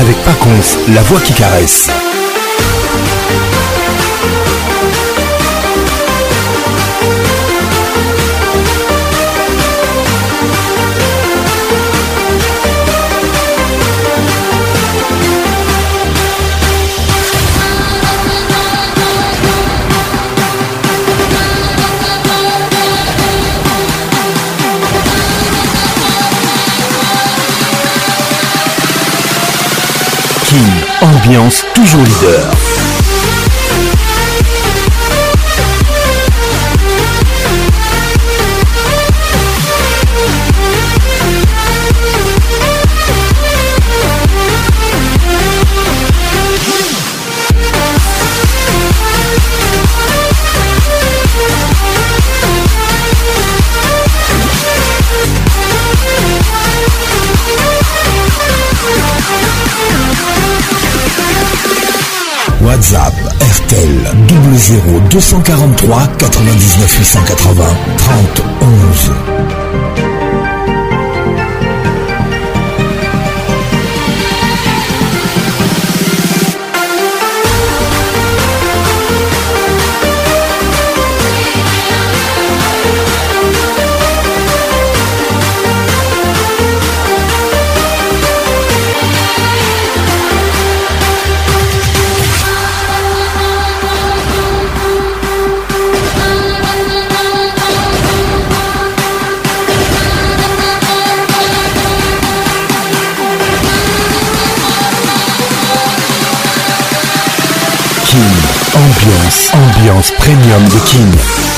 avec Paconf, la voix qui caresse. toujours leader. WhatsApp RTL 00 243 99 880 30 11. Ambiance premium de King.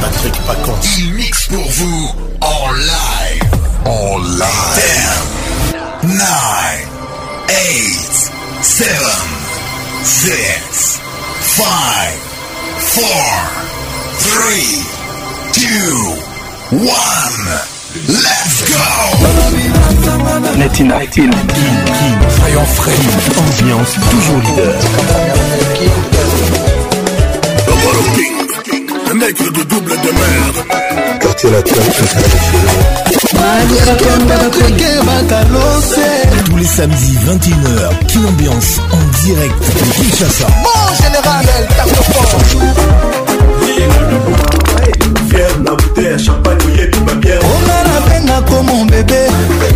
Patrick Il mixe pour vous en live. En live. 10, 9, 8, 7, 6, 5, 4, 3, 2, 1. Let's go! King King ambiance toujours leader. nègre de double de mer quartier latin tous les samedis 21h Kin Ambiance en direct de Kinshasa Mon général El Taco Fier na bouteille champagne yebi babière onga nabenga komo bebe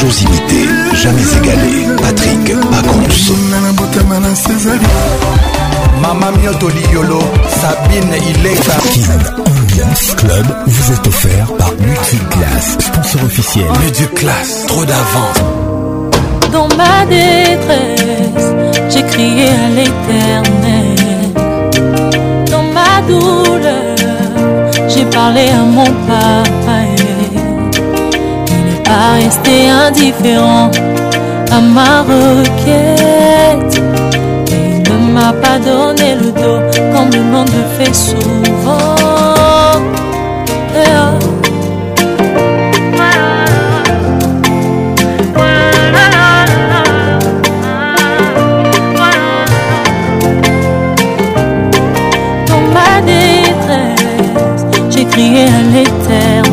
toujours jamais égalé. Patrick Pacons. Mama Mioto, Yolo, Sabine Ileka. Kin Ambiance Club vous est offert par Multiclass, sponsor officiel. Multiclass, trop d'avance. Dans ma détresse, j'ai crié à l'éternel. Dans ma douleur, j'ai parlé à mon papa pas rester indifférent à ma requête. Et ne m'a pas donné le dos comme le monde le fait souvent. Dans ma détresse, j'ai crié à l'éther.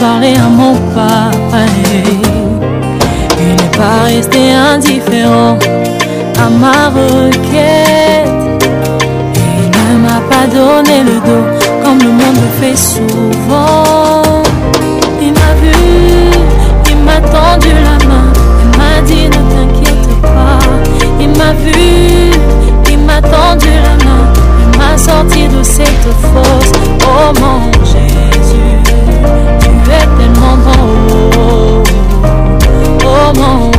parler à mon papa, Il n'est pas resté indifférent à ma requête. il ne m'a pas donné le dos comme le monde le fait souvent. Il m'a vu, il m'a tendu la main, il m'a dit ne t'inquiète pas. Il m'a vu, il m'a tendu la main, il m'a sorti de cette fosse. Oh mon Jésus. regret tellement oh, oh, oh, oh.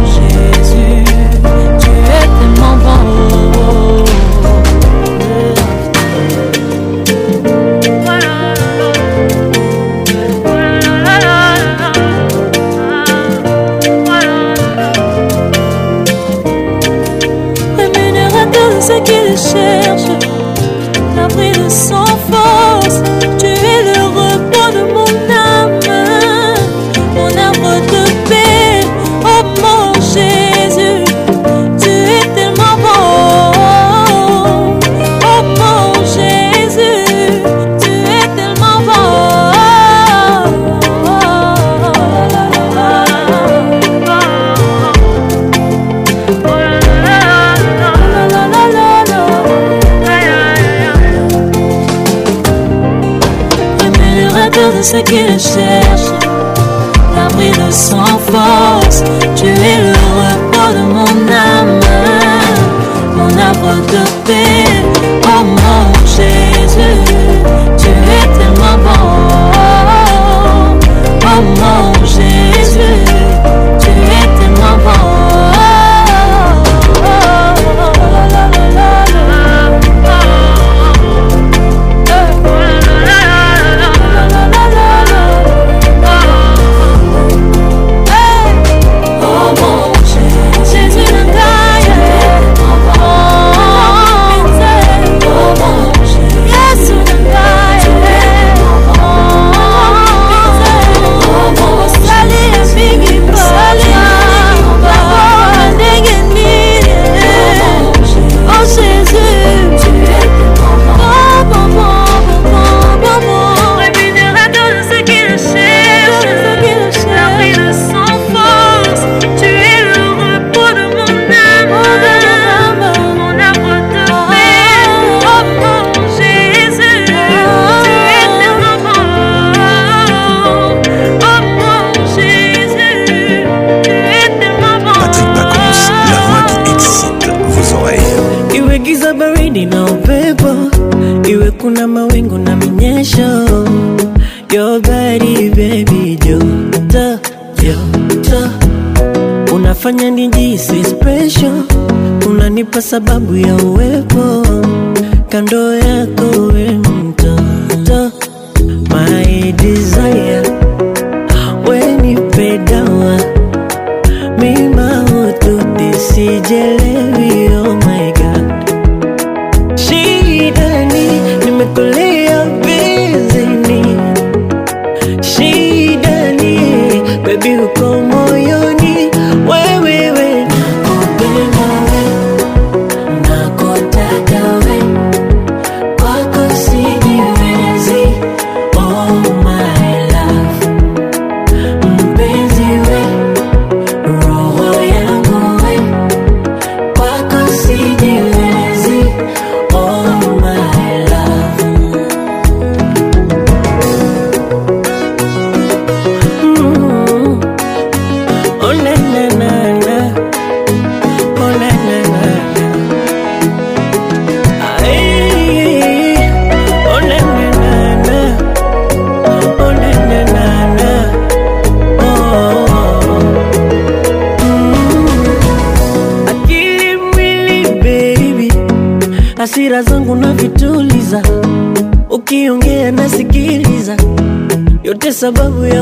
sababu ya sababu ya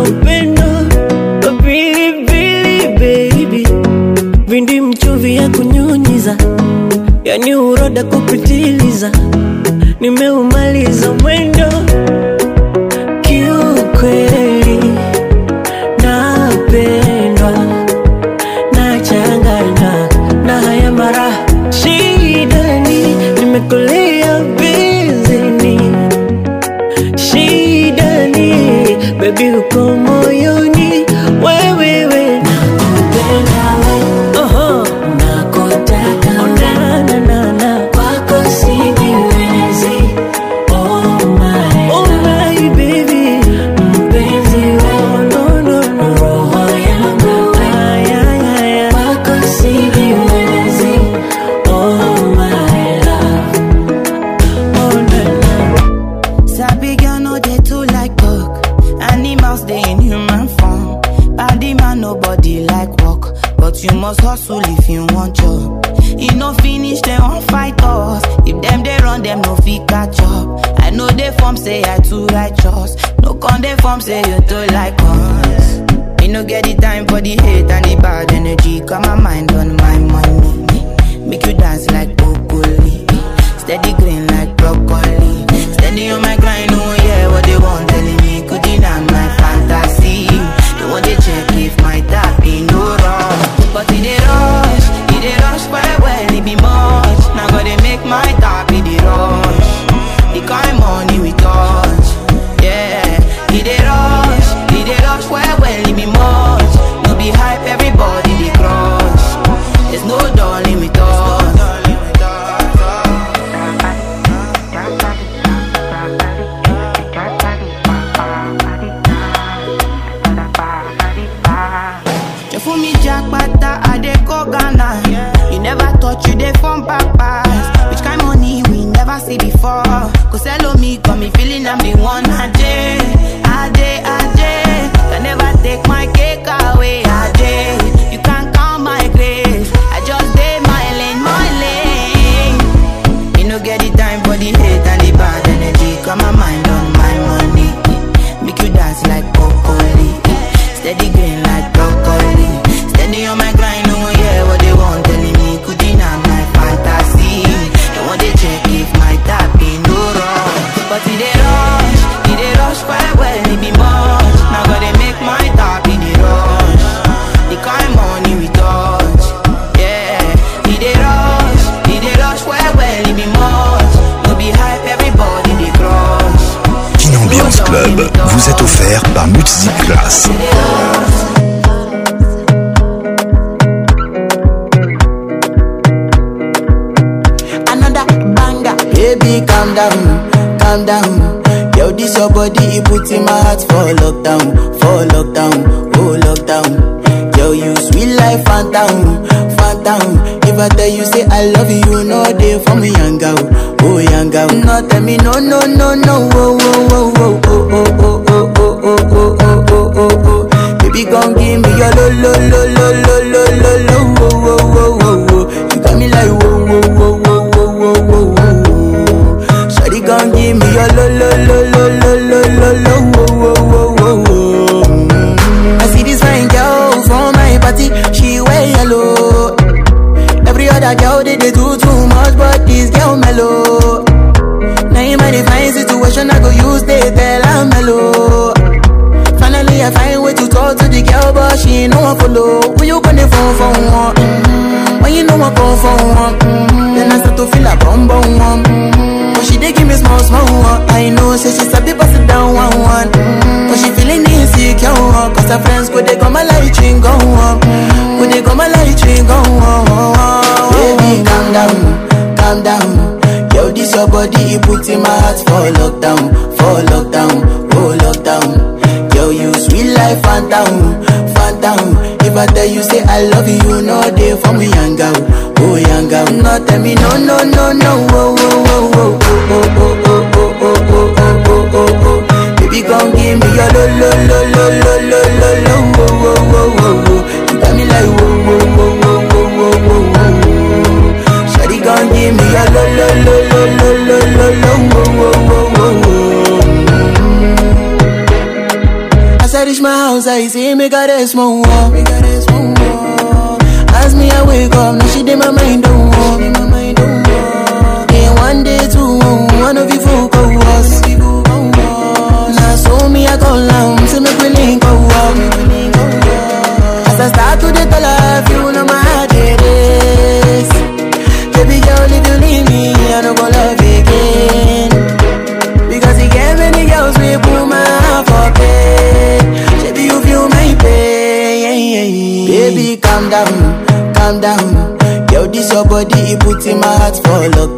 for luck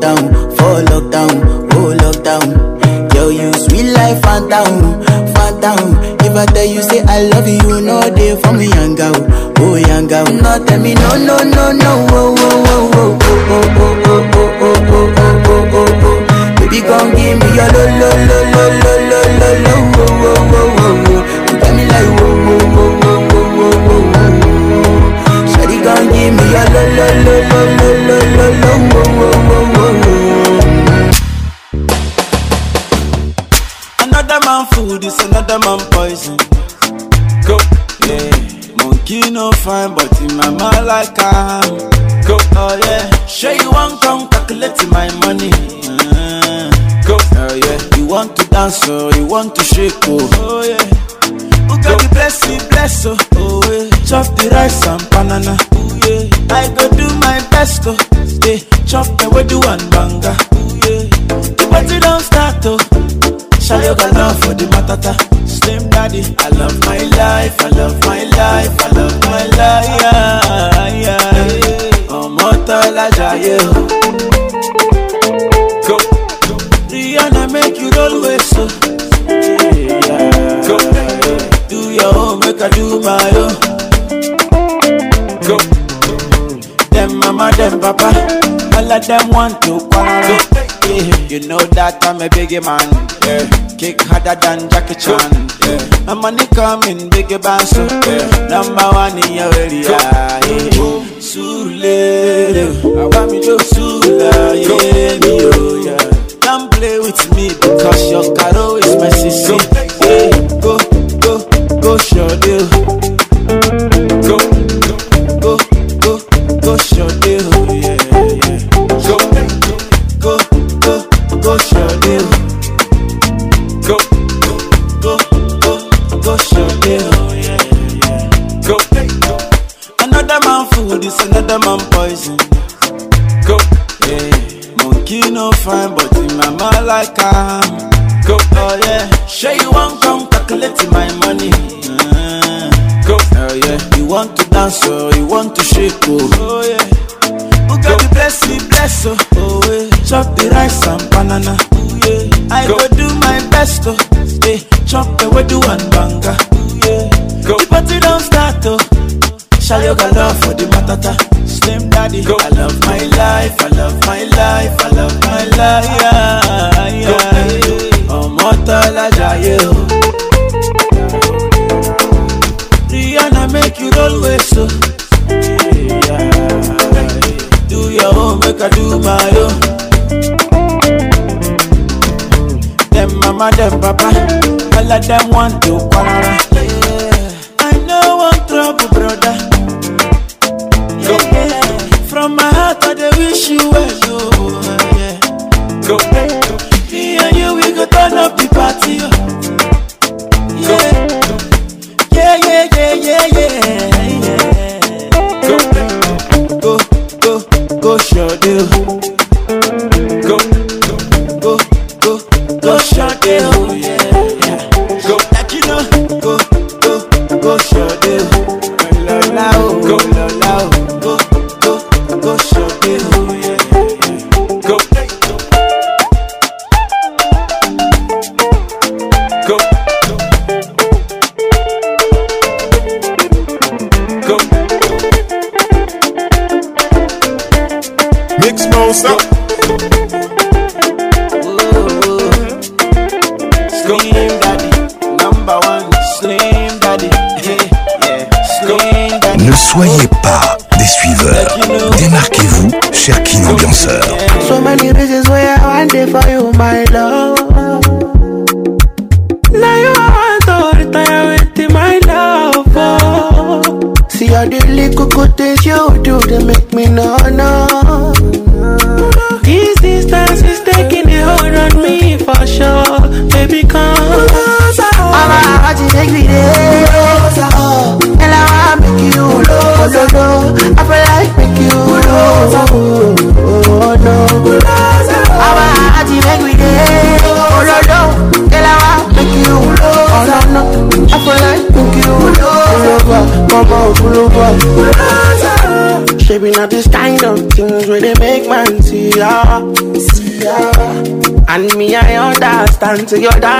them want to quarrel. Yeah. You know that I'm a biggie man. Yeah. Kick harder than Jackie Chan. Yeah. My money coming, biggie bands. So, yeah. Number one in your area. Yeah. Sule, I want me to. to your dad.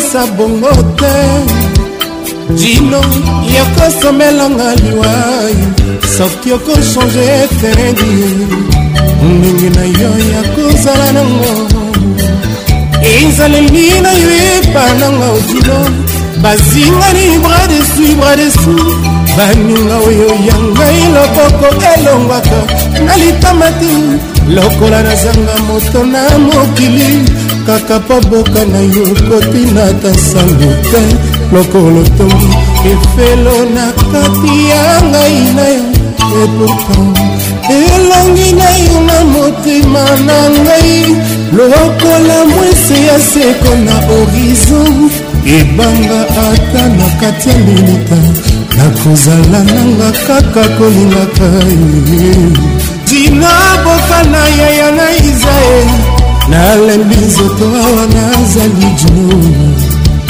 kopesa bongo te dino yokosomelanga liwai soki okochange etendi ndenge na yo ya kozala nango ezaleli na yo epananga odino bazingani bras desu bras desu baninga oyo ya ngai loboko elongwaka na litama te lokola nazanga moto na mokili kaka mpo boka na yo kotina ta sango te lokolo tongi efelo na kati ya ngai na yo epourtant elongi na yo na motema na ngai lokola mwese ya seko na horizon ebanga ata na kati ya lilita nakozala nanga kaka kolingaka dina boka na yaya na israeli nalembi nzoto awa nazali jino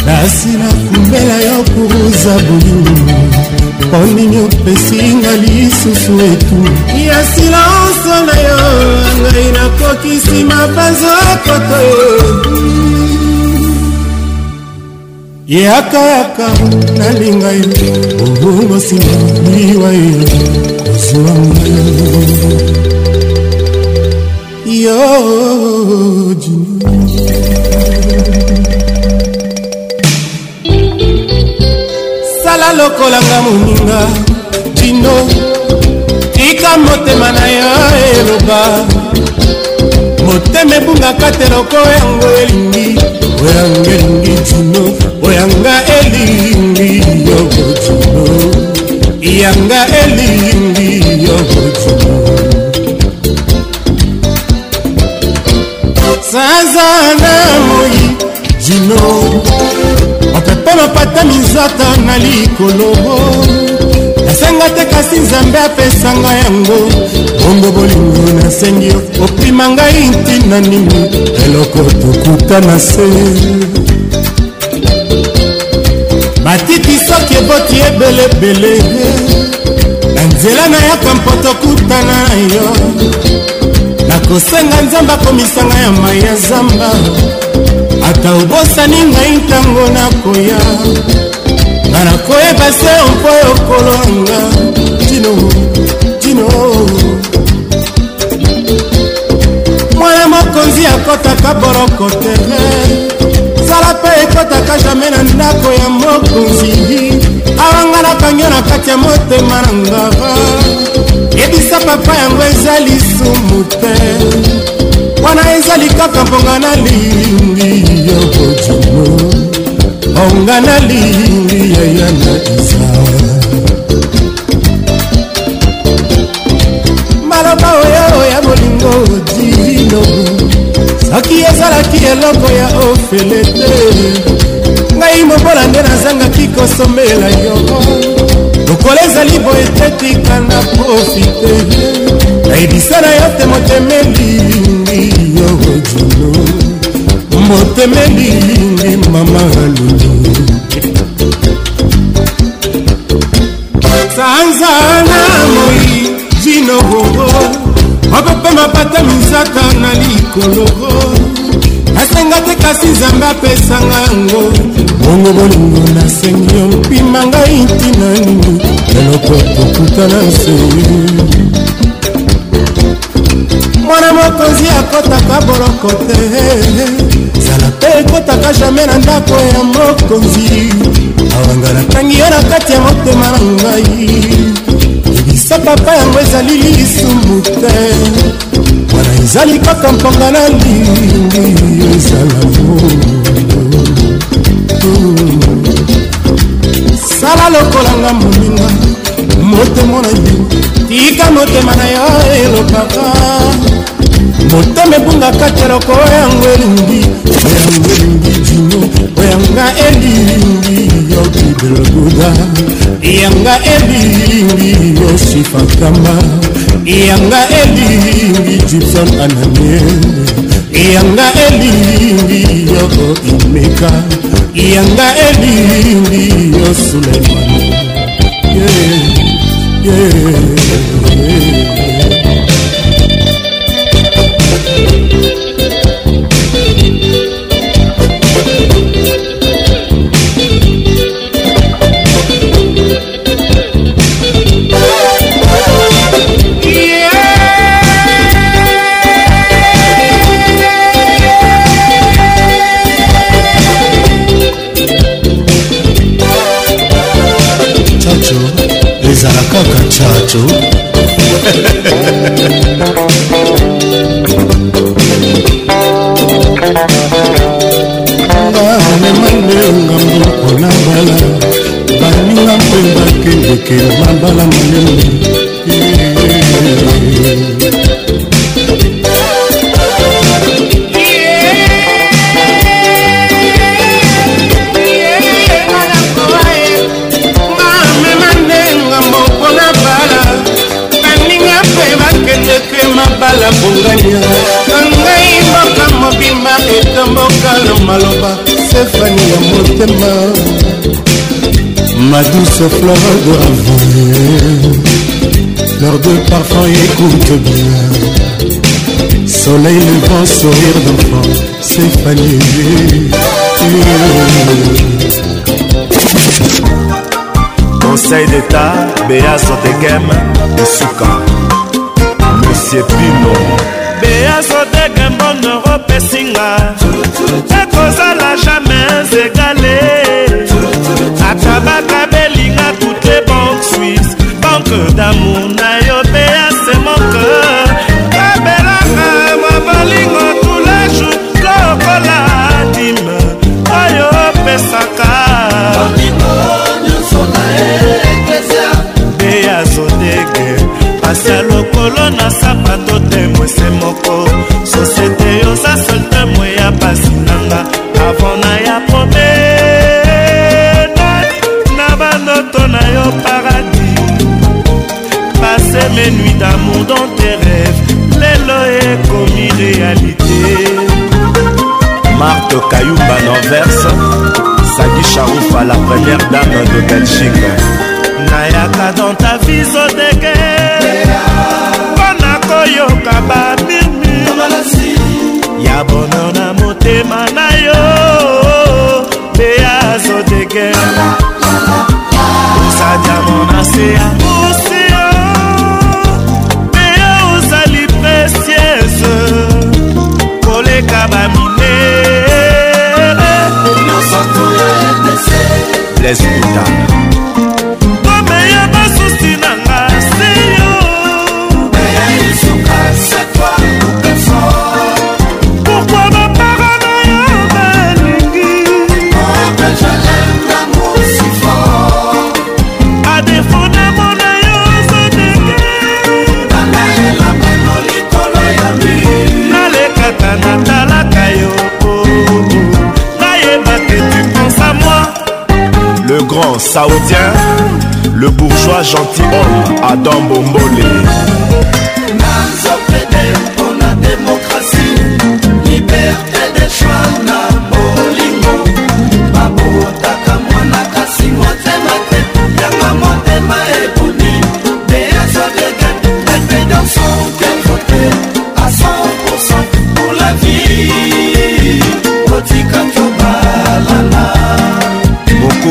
kasi nakumbela yo koza bolingo ponini opesinga lisusu etu ya silanso na yo ngai nakokisi mabanzo koto yakayaka nalinga yo obongosinga liwa yo kozwa ngai yo sala lokolanga moninga dino tika motema na yo eloba motema ebungaka te loko yango elingi oyanga elingi dino oyanga elingi yogo dino yanga elingi yogo dino sazana moi jino opepona pata minzata na likolo nasenga te kasi nzambe apesanga yango bongo bolingo nasengi yo opima ngai ntina nini eloko tokuta na se batiti soki eboti ebelebele na nzela nayaka mpo tokutana yo nakosenga nzambe akomisanga ya mai ya zamba ata obosani ngai ntango nakoya nga nakoyeba se mpo yokolanga tino tino mwana mokonzi akɔtaka boroko tere zala mpe ekɔtaka jamai na ndako ya mokonzi awanga nakangi na kati ya motema na ngava epesa papa yango eza lisumu te wana ezali kaka mponga nalingi ya bojumo onga nalingi yaya na iza maloba oyo ya bolingo dino soki ezalaki eloko ya ofele te ngai mobola nde nazangaki kosomela yo mokolo ezali boye te tikanga profite nayebisa na yo te motemelingi yo juno motemelingi mama aluni sanzana moi jino gogo mapepe mapata misaka na likologo nasenga te kasi nzambe apesanga yango bongo bolingo nasengi yo mpima ngai ntina nini eloko tokutana nse mwana mokonzi akotaka boloko te zala mpe ekotaka jamai na ndako ya mokonzi awanga natangi yo na kati ya motema na ngai ebisa papa yango ezali lisumu te wana ezali kaka mpanga na lingi ezala sala lokolanga moninga motemo na yo tika motema na yo elobaka motema ebungaka teloko oyango elingi oyango elingi dino oyanga elingi yo bibeloguda yanga elingi yo sifakamba yanga elingi gibson ananiene yanga elingi yoko imeka yanga elingi yo suleiman yeah, yeah. tu amemande ngambo kona mbala baninga mpe bakendeke mabala monene bongania na ngai mboka mobima etombokalo maloba sefani ya motema ma douce fleur de ravir leur de parfum écoute bien soleil levant sourire d'enfant sefani conseil d'état béa sotekeme isuka patricie pino beasodeke mbonoro pesinga ekozala jamais egale ata bakabelinga tute banque suisse banque damour na yo bease moke kabelaka mabalingo tulejour lokola dime oyo opesaka beasodeke pasa lokolo na mes nuits d'amour dans tes rêves lelo ekomi réalité marthe kayumba nanverse sadi charoufa la première dame de belgique nayaka dans ta viso deke mpona koyoka babirmir ya bono na motema na yo mpe ya zodeke osa diamo na sea Blaise Bouta saoudien, le bourgeois gentilhomme Adam Bombole.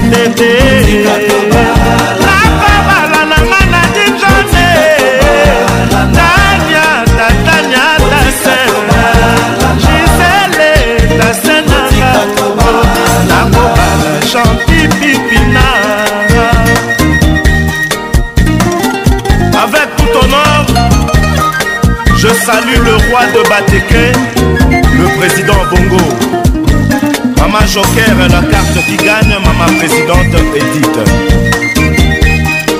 pene te nakobala nanga na dinjone tania tatania tasena gisele tasenanga nakobala champipipina avec tout ton homme je salue le roi de bateke le président bongo Maman Joker, la carte qui gagne, maman présidente Edith.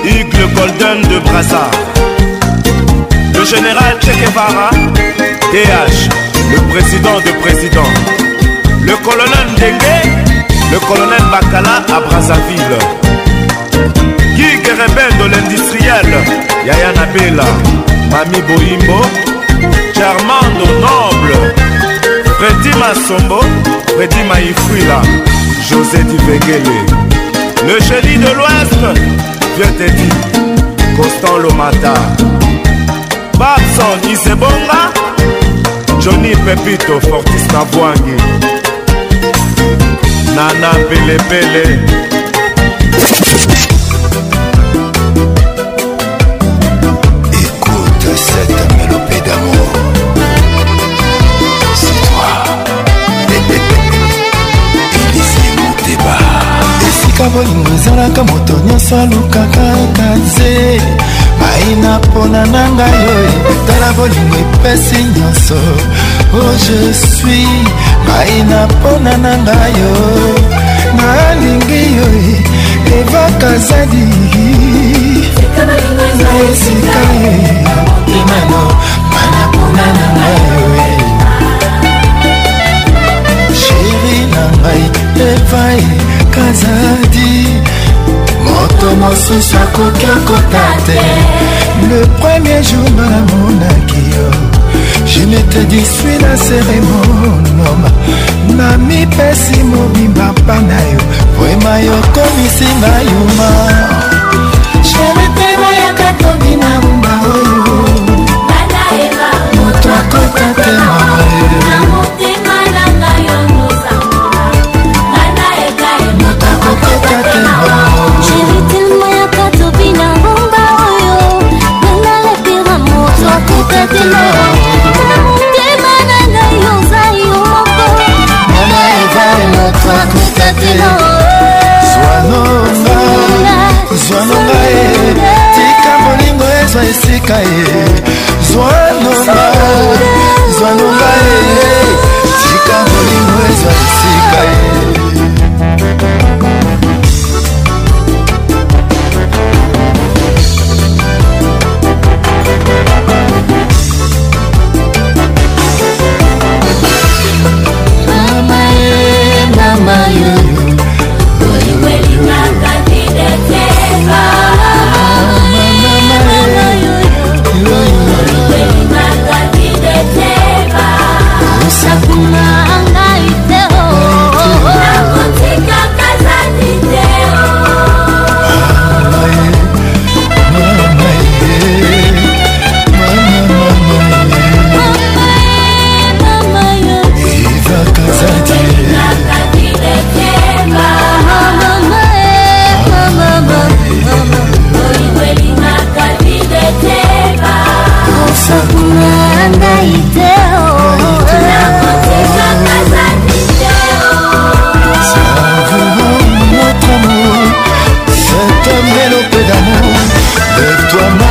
Hugues Golden de brazza Le général Che Guevara, TH, le président de président. Le colonel Dengue, le colonel Bakala à Brazzaville. rebelle de l'industriel, Yaya Nabela, Mami Boimbo, Germando Noble. Freddy Massombo, Freddy Maïfouila, José Divegele, le génie de l'Ouest, Vieux Teddy, Constant Lomata, Babson Isebonga, Johnny Pepito, Fortis Nabwangi, Nana Pele Pele. ata bolingo ezalaka moto nyonso alukaka kaze maina mpona na ngai oyo etala bolingo epesi nyonso o oh, je suis maina mpona na ngai oyo nalingi oyo evaka zadi na esika imano mana mpona na ngai oyo sheri na ngai evai kazadi moto mosusu akoki akota te le premier jour nga namonaki yo je nete disui na seremonoma na mipesi mobimba mpa na yo vrema yokomisinga yuma sheretema yakatobi na mba oyo moto akota te mama te zwanonga zwanonga ye tika molingo ezwa esika ye zwanonga zwanonga ye tika molingo ezwa esika ye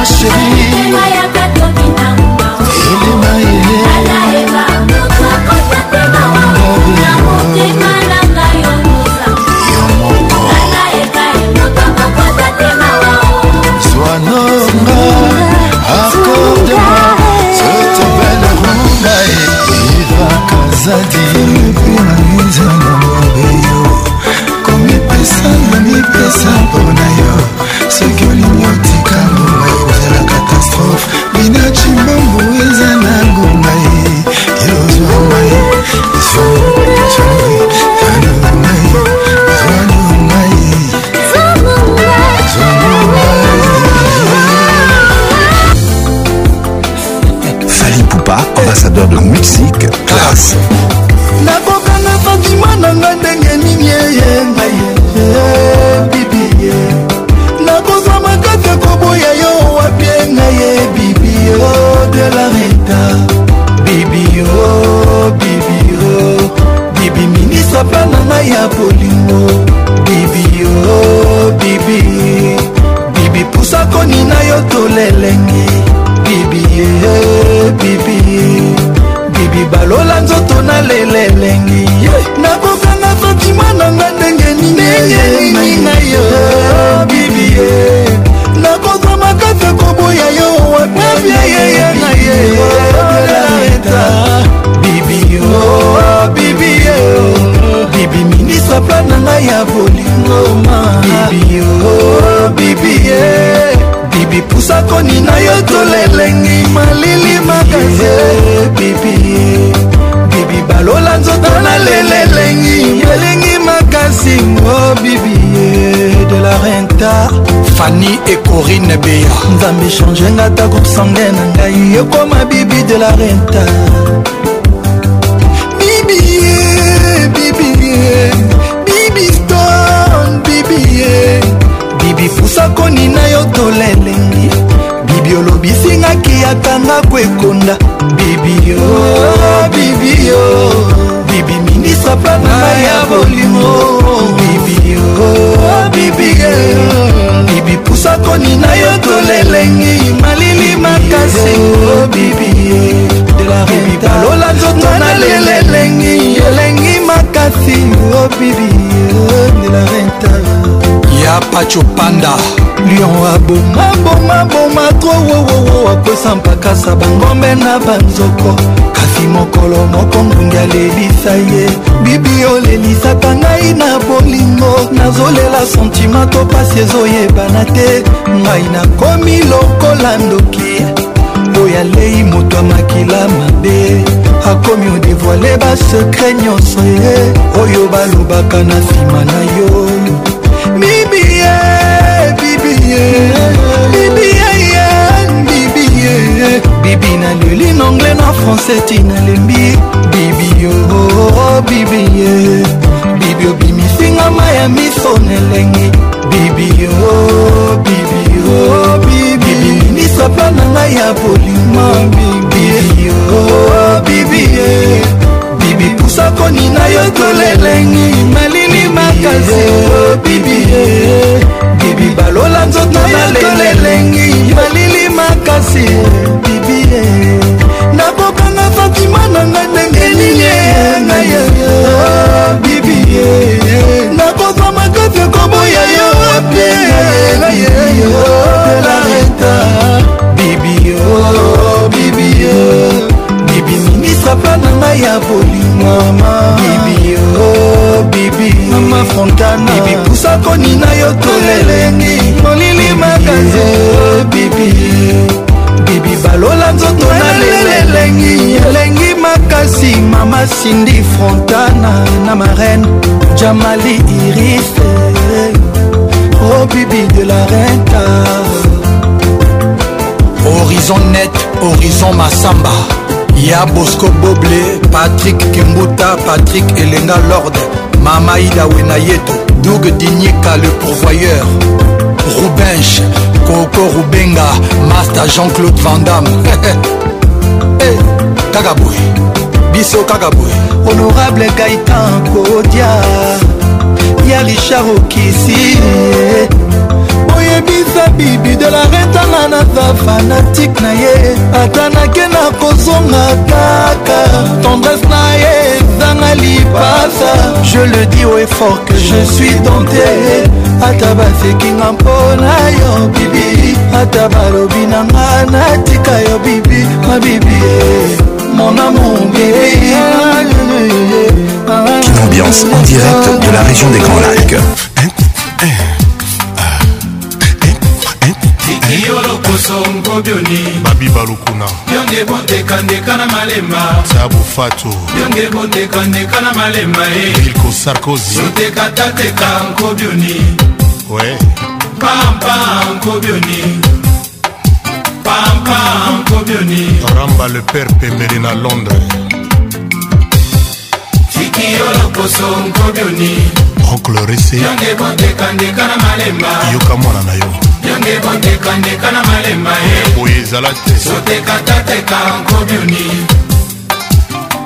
ma chérie zadi martine beya nzambe echange nga ta kosange na ngai ekoma bibi de la renta bibie bibie bibi stone bibie bibi pusakoni na yo tolelengi bibi olobisingaki atanga kwekonda bibio bibio bibi ministre planana ya bolimo bibio bibie bibi mosakoni na yo tolelengi malili makasi obibi ebibi balola nzoto na lelelengi elengi makasi obibi ya pacho panda lion abomabomaboma tro wowowo akwesa mpakasa bangombe na banzoko eleki mokolo moko ngungi alelisa ye bibi olelisaka ngai na bolingo nazolela sentima to pasi ezoyebana te ngai nakomi lokola ndoki oyo alei moto amakila mabe akomi odevoile basekre nyonso ye oyo balobaka na nsima na yo bibi ye bibi ye bibi naleli na anglais na français ti nalembi bibi yo bibi ye bibi obimisinga mai ya miso nelengi bibi yo bibi yo bibi minisa pla na ngai ya bolimo bibi yo bibi ye bibi pusakoni na yo tolelengi malini makasi oh, bibi ye bibi balola nzoto na lelengi malili makasi oh, bibi nakokanga fatima na ngai ndenge nini ngai ah, bibi nakozwa makasi okoboya yo pelareta ah, bibio bibio bibi minisa pla na ngai ya bolimama bibio bibi mama fontana bibi pusako nina yo tolelengi molili makanzi bibi bibi balola nzoto na lelelengi elengi makasi mama sindi frontana na marene jamali irise oh bibi de la renta horizon net horizon masamba ya bosco boble patrik kimbuta patrik elenga lorde mama ida wenayeto doug dinyika le pourvoyeur bench koko rubenga master jean-claude vandam hey, eh, kaka boye biso kaka boye honorable gaitan kodia ya richard okisi oyebisa bibi de la retanga naza fanatike na ye ata nake na kozonga kaka tendresse na ye ezanga lipasa je le dis au effort que je suis tenté ata basekinga mpona yo bibi ata balobi na nga natika yo bibi mabibi mon amour bibi Une ambiance en direct de la région des Grands Lacs bosongo bioni babi balukuna bionge bondekandeka na malema sabufato bionge bondekandeka na malema e eh. ilko sarkozy sotekatateka nko bioni we pampa nko bioni pampa nko bioni ramba le père pembeli na londres tikiolokosonko bioni oncle rese bionge bondekandeka na malema yoka mwana na yo ndenge bondekandeka na malema ye eh. boye ezala te sotekateka nkobioni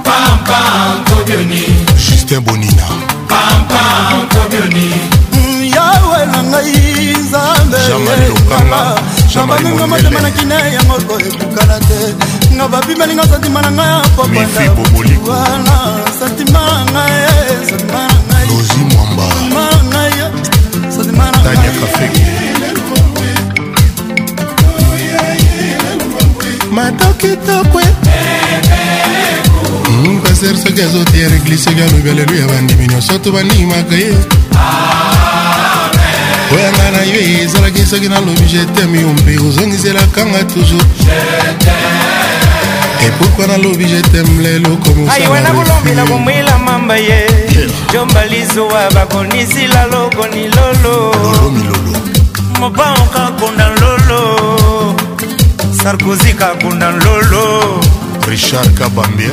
pampa nkobioni justin bonina pampa nkobioni mm, yawe na ngai nzambe nabaninga motema na kina yango koyebukana te nga babimelinga santima na ngai apopandaawana santima na ngai santima na ngai santima na ngai santima na ngai mato kitoko mm, paster soki azoti ereglise soki alobi aleluya bandimi nyonso to bandimaka ye oyo nga na yo ezalaki soki nalobi jeteme yo mpe ozongiselakanga toujours epokwa nalobi jeteme lelo komosaiwe nakolombela komwela mamba ye jombalizuwa bakonisila lokoni lolo mopanka konda lolo sarkozy kakunda nlolo richard kabambie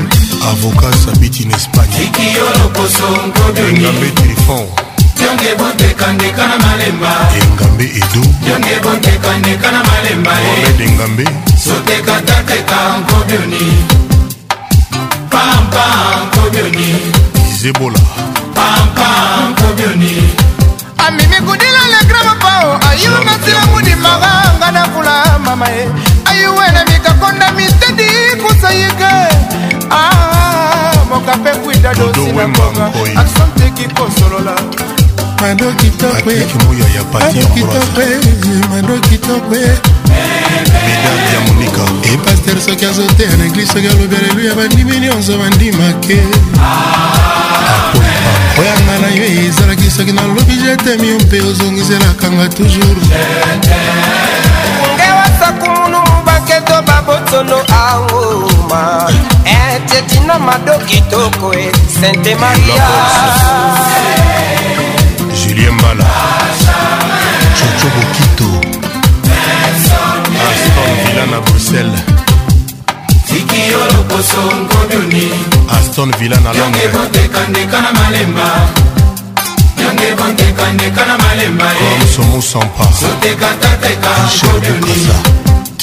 avocat sabiti na espagneengambe trifon engambe edomed engambe zebola amimi kudila legrama pao ayilo nasi yangu dimaka nga nakula mama ye ayiwene mikakonda mitedi kusayike ah, moka mpe kwida dosina mbonga aksanteki kosolola mando kitokwe epaster soki azoteya na eglize soki alobi aleluya bandimi nyonso bandimake oyanga na yo ezalaki soki nalobi jetemi yo mpe ozongiselakanga toujours don't know how ma ete eh, tina mado kitoko e eh. sente maria julien mbala coco bokito aston villa na bruxelles tikiyo lokoso ngoduni aston villa na londres bondekandeka na malemba yange bondekandeka na malemba eh. comme somou sans pas sotekatataeka ngoduni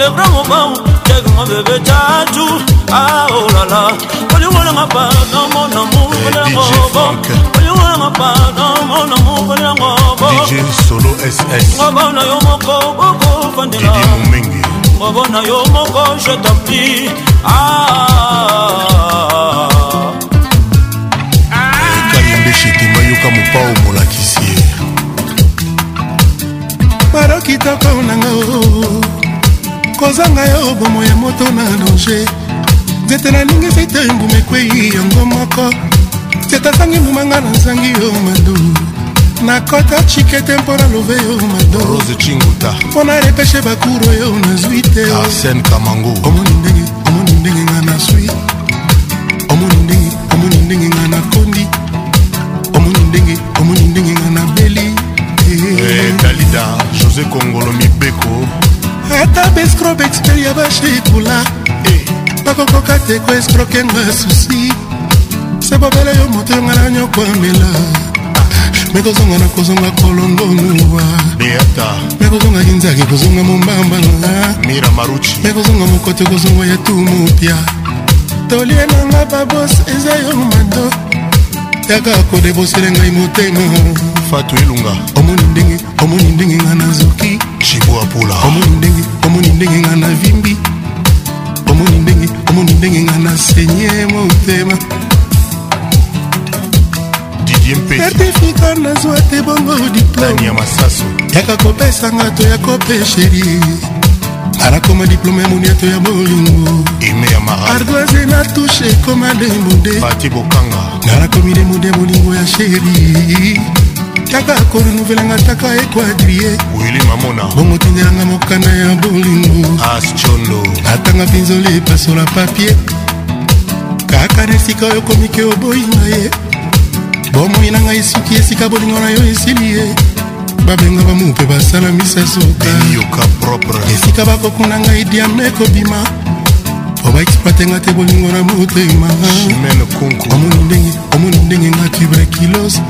legramo bau tegmo bebe chachu aolala oliwolanga panomo namukolelangobo oliwolanga panomo namukolelangobo solo ss ngoba na yo moko okofandela ngoba na yo moko je tapli ah. kayembeshetemba yoka mopao molakisi ye baro kitoko nanga kozanga yo bomo ya moto na danger nzete naningisi te mbuma ekwei yango moko tieta ntango emumanga na nzangi yo madu nakota chikete mpo nalobe yo madorose chinguta mpo narepeshe bakur oyo nazwi te arsene kamango omoni ndenge omoni ndenge nga naswi omoni ndenge omoni ndenge nga nakondi omoni ndenge omoni ndenge nga nabeli eh, dalida josé kongolo mibeko ata bescrobe experia bashikula eh, bakokoka te koescroke nga susi se bobela yo moto yo ngana nyokwamela ah, me kozonga na kozonga kolongonuwa me kozonga kinzaki kozonga mombambanga me kozonga mokoto kozonga ya tu mopya tolie nanga babos eza yo mando yaka kodebosele ngai motema omoni ndenge omoni ndenge nga nazoki chibo apola omoni ndenge omoni ndenge nga na vimbi omoni ndenge omoni ndenge nga na senye motema certifika nazwa te bongo diplômeamasasu yaka kopesanga to ya kopesheri arakoma diplôme ya moniato ya bolingo ardoise na tushe ekoma demude narakomi demude bolingo ya sheri kaka korenouvelanga taka ekoadrie e wili mamona bongo tindelanga mokanda ya bolingo ascondo atanga pinzola epasola papie kaka na esika oyo komike oboyinga ye bomoi na ngai soki esika bolingo na yo esili ye babenga bamupe basala misasoka esika bakokuna ngai diame ekobima po baexploitenga te bolingo na motema omoni ndenge omoni ndenge nga tuberculose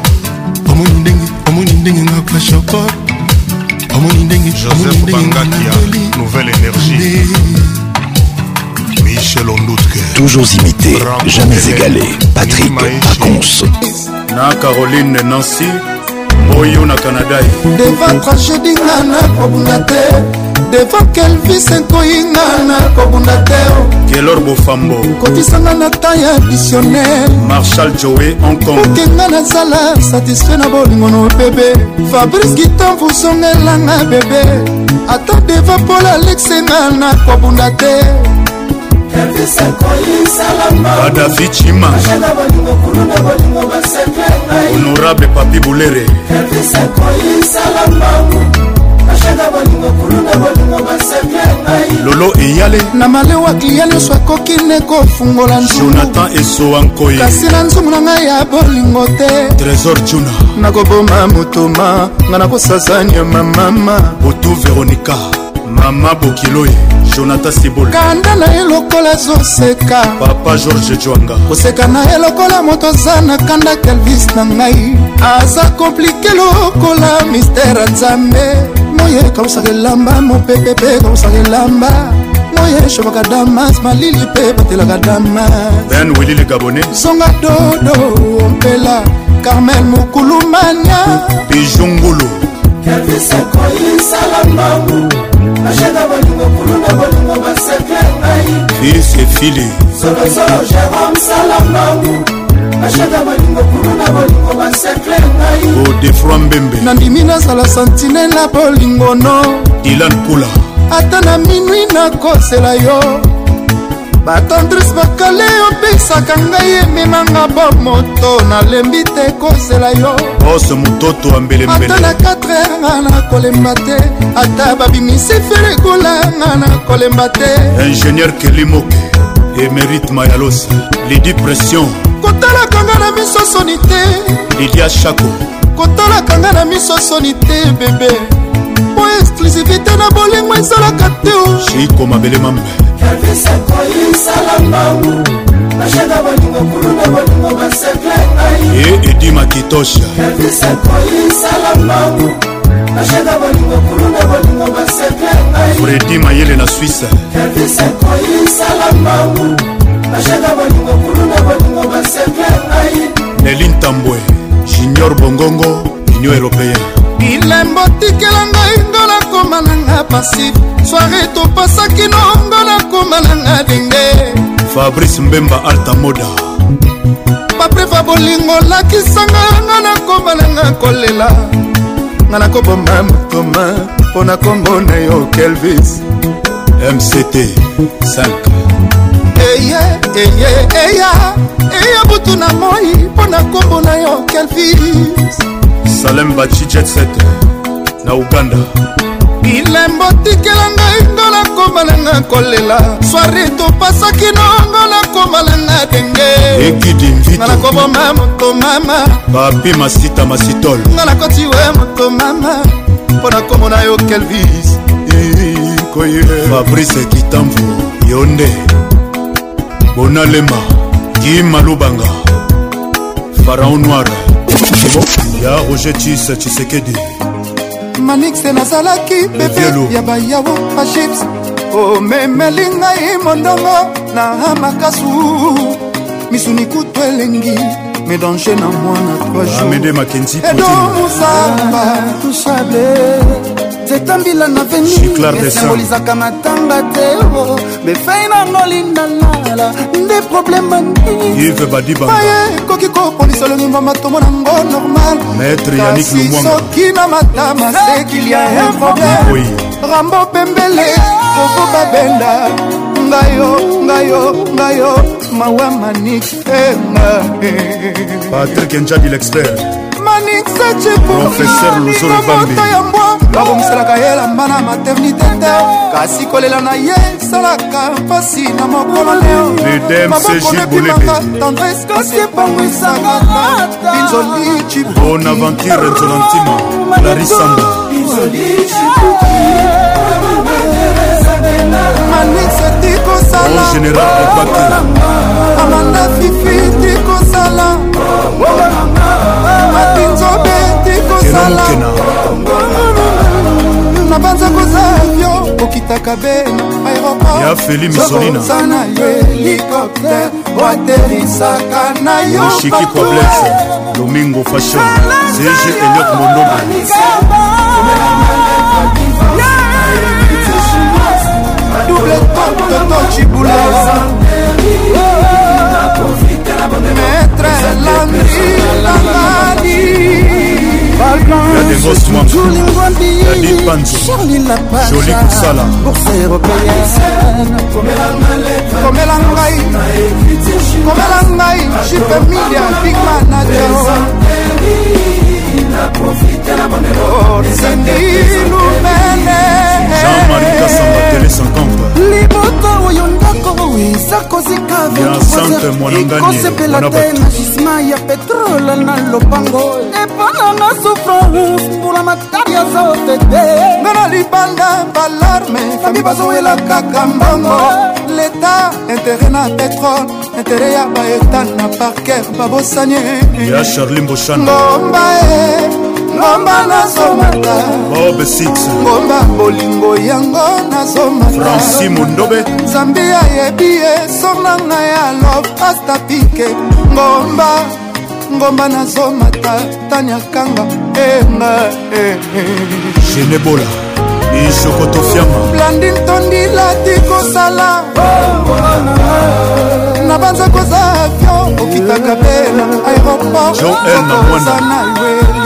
omoni ndenge omoni ndenge nga pashoko omoni ndenge joseph bangakia nouvelle énergie michel ondutke toujours imité Rambo jamais égalé patrick pacons na caroline nancy boyo na canada deva tragédie nga na kobunda te devant kelvis ekoyinga na kobunda te kelor bofambo kotisanga na ta ya dictionnaire marshal joe hongkongkokenga nazala satisfait na bolingo na bebe fabrice gitan vusongelanga bebe ata deva pol alexenga na kobunda te adavi cima honorable papi bulere lolo eyale na malewa klia nyonso akoki ne kofungola jonathan esowa nkoi kasi na nzungu na ngai ya bolingo te trésor juna nakoboma motoma ngai nakosazania mamama botu veronika mama bokiloye jonathan sibol kanda na ye lokola zoseka papa george jwanga koseka na ye lokola moto aza na kanda kelvis na ngai aza komplike lokola mistere nzambe moye kausaka elamba mopepe mpe kausaka elamba moye shobaka damas malili mpe batelaka damas ben wilili gabone songa dodo ompela carmel mokulumania bijungulu kelvis akoyisala mbangu ashaka bolingo kuluna bolingo basekle ngai isefili solosolo jérôme salamangu odefroi mbembe nandimi nazala santinela bolingono dilan pula ata na minui nakosela yo batandrise bakale opesaka ngai ememanga bomoto nalembi te kozela yo ose mototo ambelembele ata na 4 yanga nakolemba te ata babimisi feregolanga nakolemba te ingénieur kelimoke emerite mayalosi lidi pression kotalakanga na miso soni te lidia shako kotalakanga na miso soni te bebe po exclusivité na bolingo ezalaka te chiko mabele mambe elvisa koyisala mbangu nashenga baninga nkulu na baninga basekle ngai ye edi makitosha elvisa koyisala mbangu nashenga baninga nkulu na baninga basekle ngai fredi mayele na swisse elvisa koyisala mbangu nashenga baninga nkulu na baninga basekle ngai nelin tambwe junior bongongo union européenne bilembo tikela ngai nakoma nanga pasive soare topasaki nongo nakoma nanga denge fabrice mbemba alta moda papreva bolingo lakisanga nga nakoma nanga kolela nga nakobomba motoma mpo na kombo na yo kelvis mct 5 eya eya eya eya butu na moi mpo na nkombo na yo kelvis salem baci jet set na uganda bilembo tikela ngai ngo nakomalanga kolela swari topasaki nongo nakomalanga denge ekidinga nakoboma moto mama papi masita masitol nga nakoti we moto mama mpo nakomona yo kelvis fabrice kitamvu yo nde bonalema kimalubanga faraon noir ya roger tis tshisekedi manixe nazalaki bebe ya bayawo baships omemeli oh, ngai mondongo na makasu misuni kutu elengi Ah, mélange na mwana troisjourmede makenzi edomusamba touchable zetambila na venirsembolisaka matanga te mefei nango lindalala nde problemaye ekoki kopolisa lonimba matomo nango normalasi soki na matama sekilia un problème rambo pembele koko babenda ngayo ngayo ngayo mawa manix patrik njadi lexpert manixecepofesseur lozorobambe babongiselaka ye lamba na maternité te kasi kolela na ye esalaka mpasi na mokolo leomabokobebimaka tendrese kasi epangwisaka binzoli cibonaventure nzolantima larisamba manixeti kosala oh, amanda fifiti kosala matinzobe ti kosala nabanza koza avio okitaka bena aéroportza na yo hélicoptere oaterisaka na yo chiki complexe domingo fashion cg eliot mondobo Toto Chibuleza Maître Landry Landali komela ngai komela ngai jipemilia bigmanaja libota oyo ndako eza kozikaekosepela te na gisma ya petrole na lopango epananga souffrance mbula matari aza ofete nga na libanga balarme fami bazowela kaka mbango leta intere na petrole intere ya baetat na parker babosanie ya charli mboshanngomba e ngomba nazomata bobe 6 ngomba bolingo yango nazomatanfranci mondobe nzambi ayebi ye songa ngai ya love astapike ngomba ngomba nazomata taniakanga enga genebola isokotofiama blandin tondilati kosala na banza koza avion okitaka pena aéroport na yo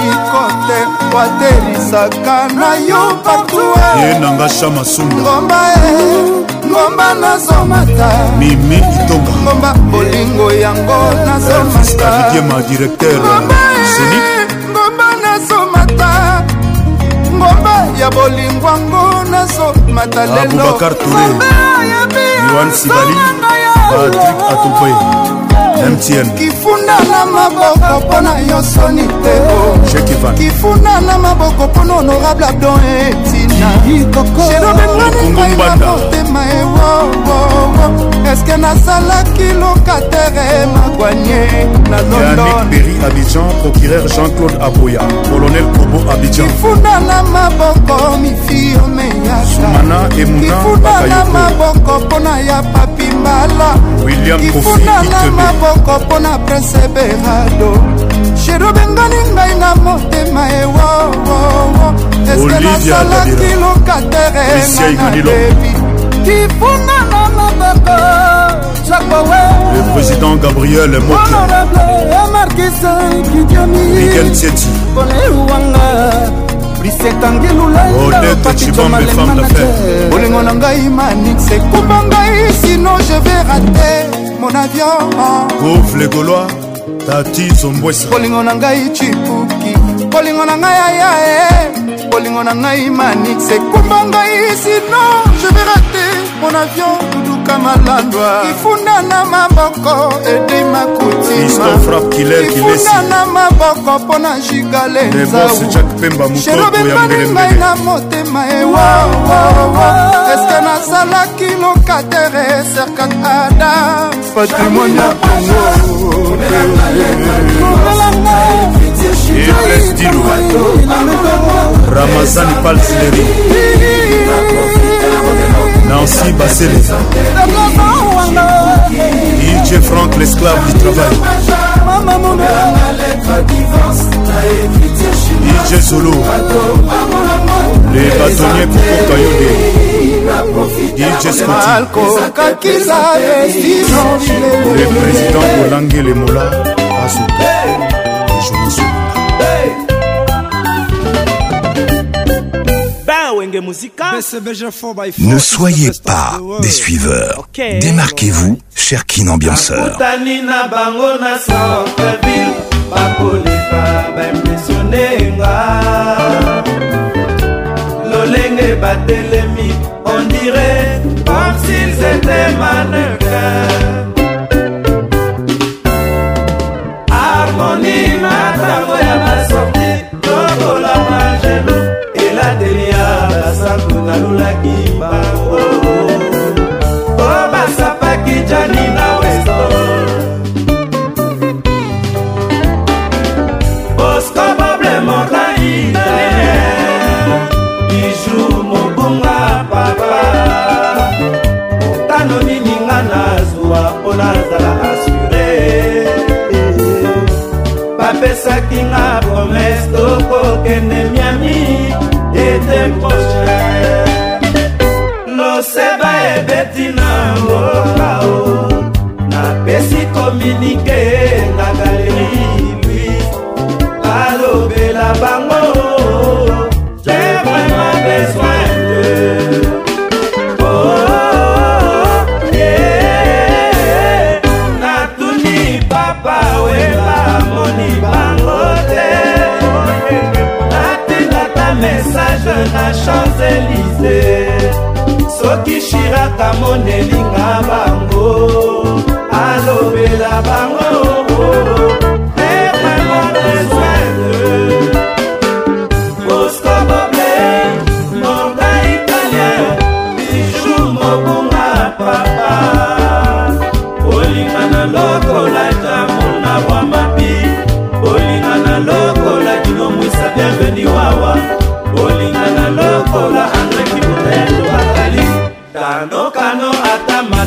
nzambe waterisaka na yo partuye nanga shama sunda ngomba e ngomba nazomata mimi itonga ngomba bolingo yango nazomatama directeur euh, e, ngomba nazomata ngomba ya bolingo yango nazomata lelo abubakar ture yohan sibali patrik atupe kifunda na maboko mpo na yo soni teo kifunda na maboko mpo na honorable abdon etini motema ewowowo eske nasalaki lokatere makwanye na londonberry abidjan procureur jean-claude aboya colonel kobo abidjan kifunda na maboko mifio meyasumana emuna na maboko mpona ya papi mbala kifunda na maboko mpona prince berado sherobengani ngai na motema ewowowo eske nasalaki lokatere nanaebi kifuna na maboko jakowe le président gabriel mohonorable markise kidiamiigelseti kolewanga bolingo na ngai manix ekupa ngai sino je vais rater mon avion pauvre gaulois tati zombwesa bolingo na ngai cipuki bolingo na ngai ayae bolingo na ngai manix ekumba ngai sino je vais rater mon avion duduka malandwa ah. ifunda na maboko edei makutimafunda na maboko mpo na jigalenzaobebaningai na motema ewawawa eh, eske nasalaki lokatere serkat adams patrimoine ya congo et Blaise Dilouato Ramazan Palsileri Nancy Bassele DJ Franck l'esclave du travail DJ Solo Les bâtonniers pour Koyode DJ Scotty Le président Bolangue Lemola Asuka Je me suis Bah, ne soyez pas des suiveurs. Démarquez-vous, cher Kin Ambianceur. lolenge batelemi dirait comme s'ils étaient manœuvres nazalulaki bango po basapaki jani na westo bosco boble morla italien biju mobunga papa tano nininga nazwa mpo nazala asure bapesaki nga promese tokokende miami ete poche loseba ebeti na mboka o napesi kominike ngagale soki shiraka monelinga bango alobela bango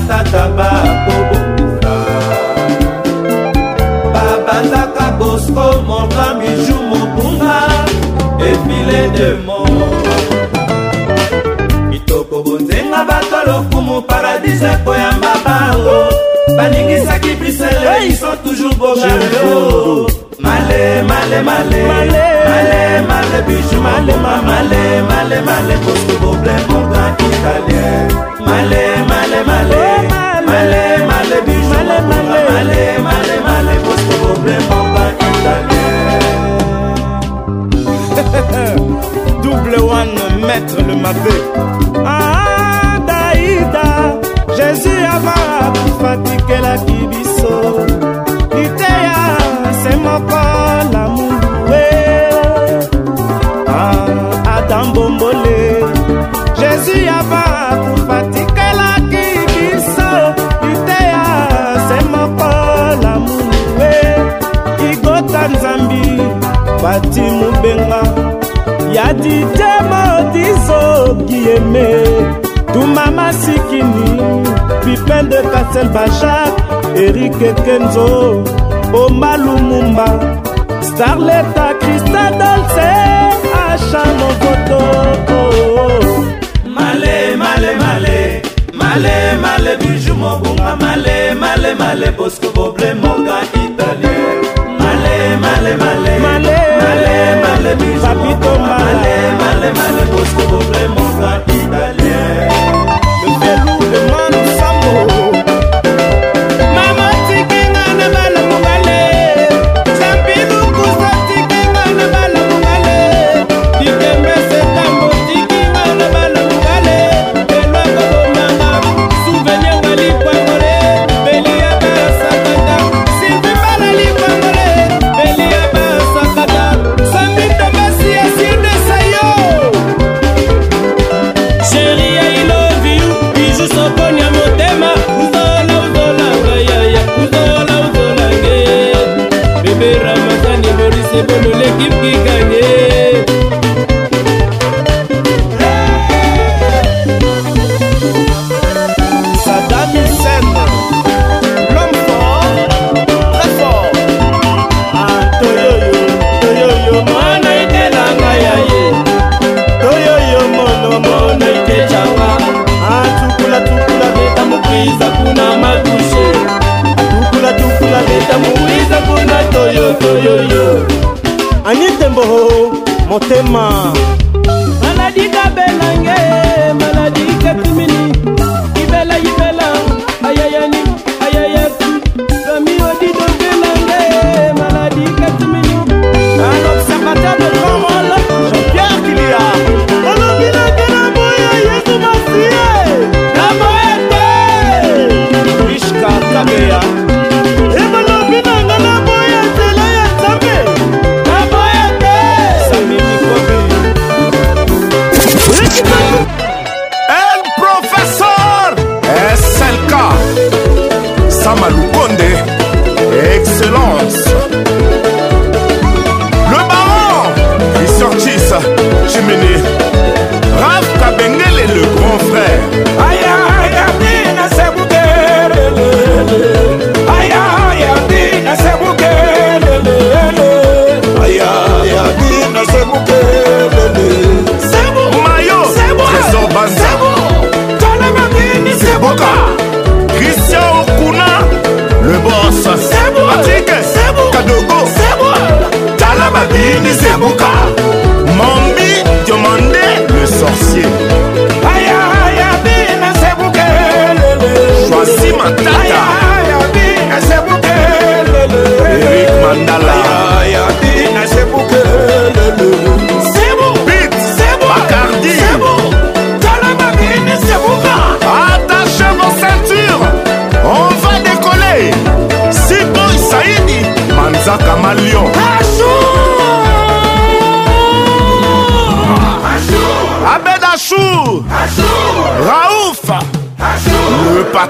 basata bakobongisa babataka bosco morta miju mobunga efile de mort kitoko bonzenga bato lokumu paradis ekoyamba bango baningisaki bisele iso toujours bogaleo male male male male male biju maboma male male male bosco boble morta italien male male male male male bijou male male male male pose problème en bas italien double one maître le mabé ah daïda jésus avant akufatikelakiya ya ditema odizokieme tumama sikini pipin de kasel bachar erike kenzo omalumumba starleta krista dolce asha mokoto male male male male male biju mobunga male male male bosco boble moka italie male male male, male. papito male male male bosco problema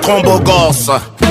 combo gosta.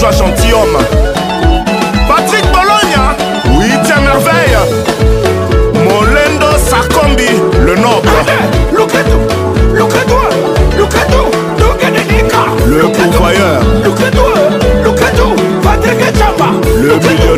Joachanty, homme. Patrick Bologna. Oui, t'es merveille. Molendo, Sacombi le noble Le cadou, le cadou, le cadou, le cadou, le cadou. Le cadouilleur, le cadou, le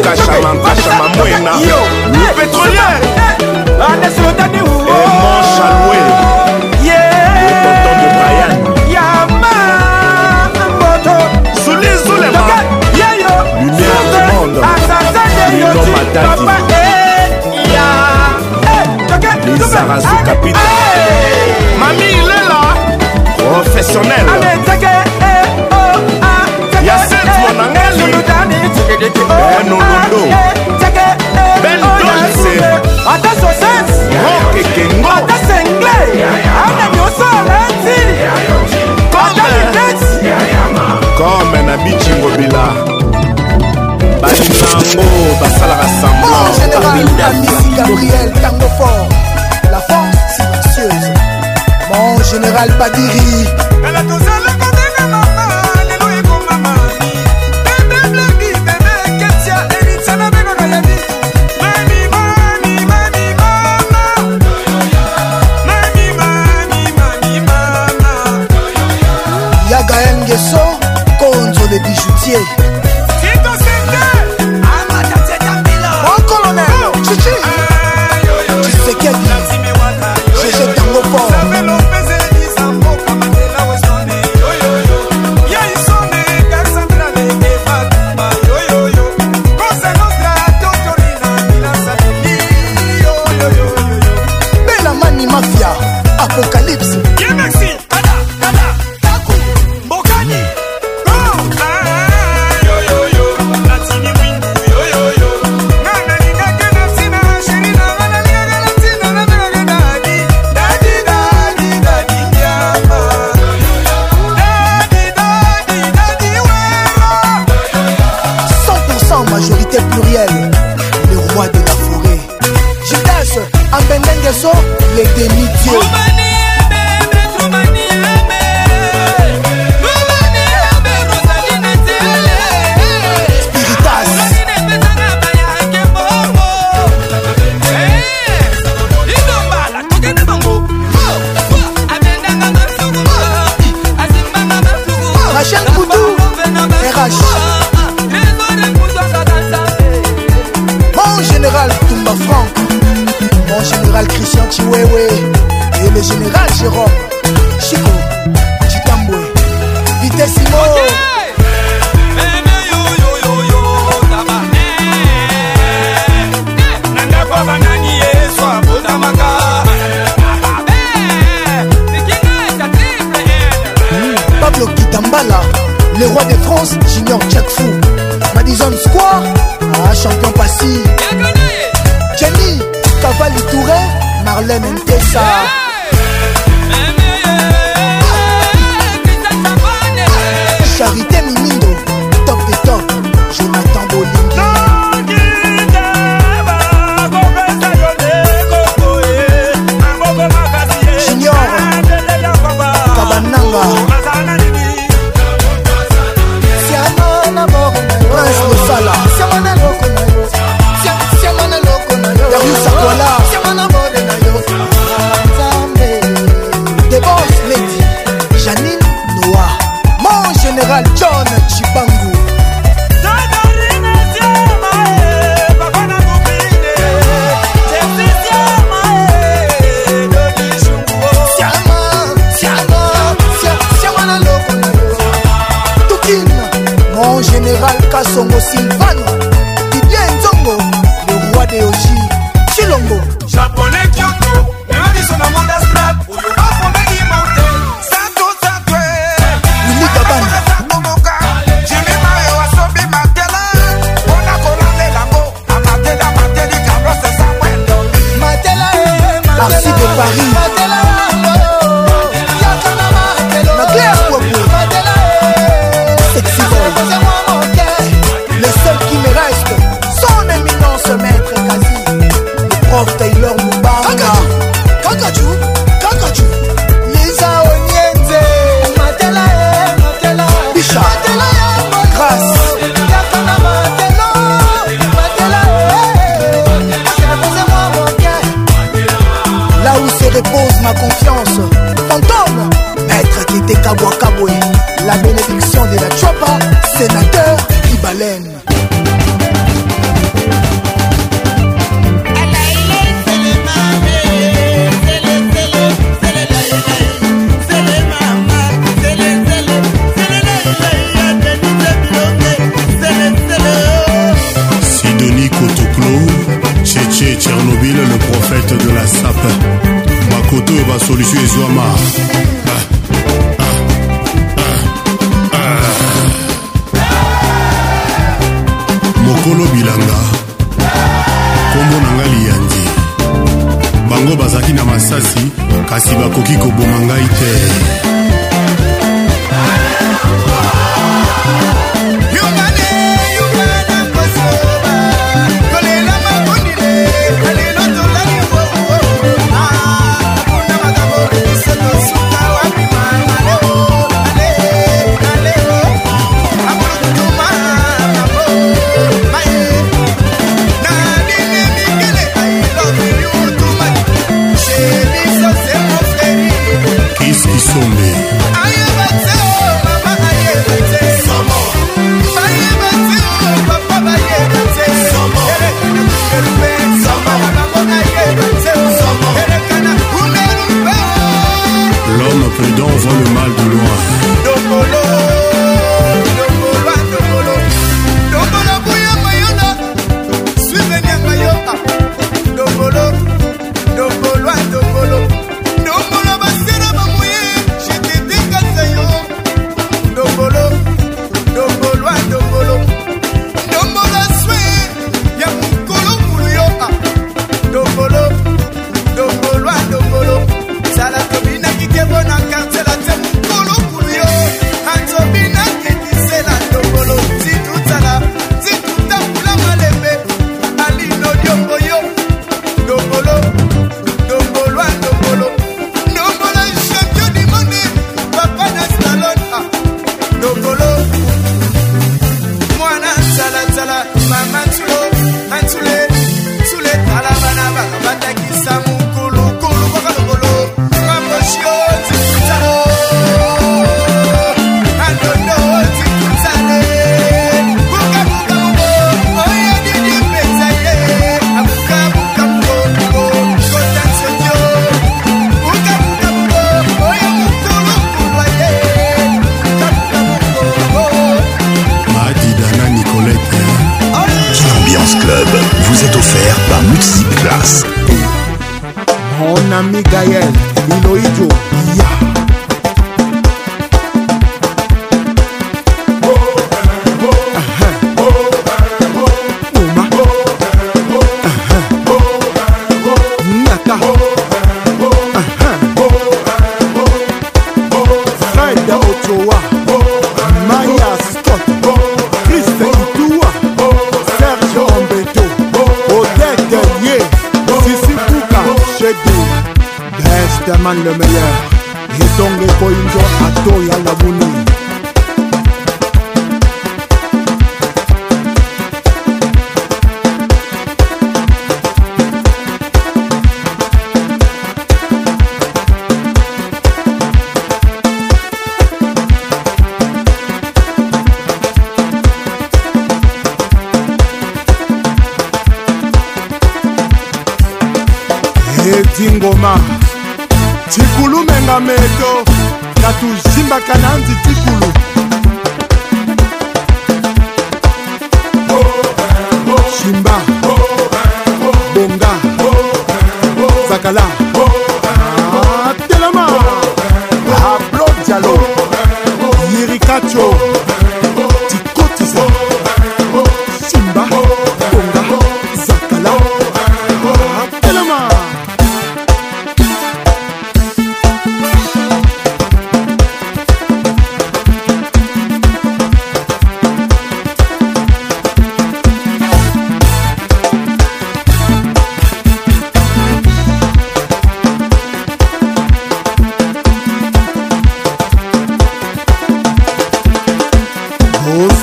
kashama kashama mwena le pétrolier anes lotani mon chaloué le tonton de brian yama moto zuli zulema lumière du monde lino matati lisarazu kapita mami lela professionnel Eh, oh, ben Olondo Ben Dolce ata soset Rock Kengo ata Sengle ana nyonso alati ata lidet Comme na bichingo bila balinango basalaka semblangabriel oh, tango fort la force silencieuse mon général badiri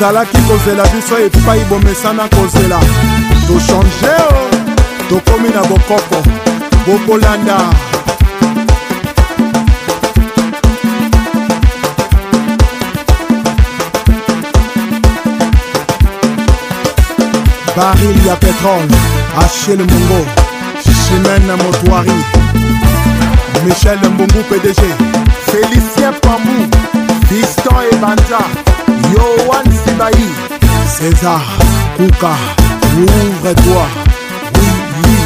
ozalaki kozela biso epai bomesana kozela tochange o oh! tokomi na bokoko bokolanda baril ya petrole achel mongo chimene motoari michel mbungu pdg félicien pamou viston ebanja yoan Timbaï, César, Kouka, ouvre-toi, oui,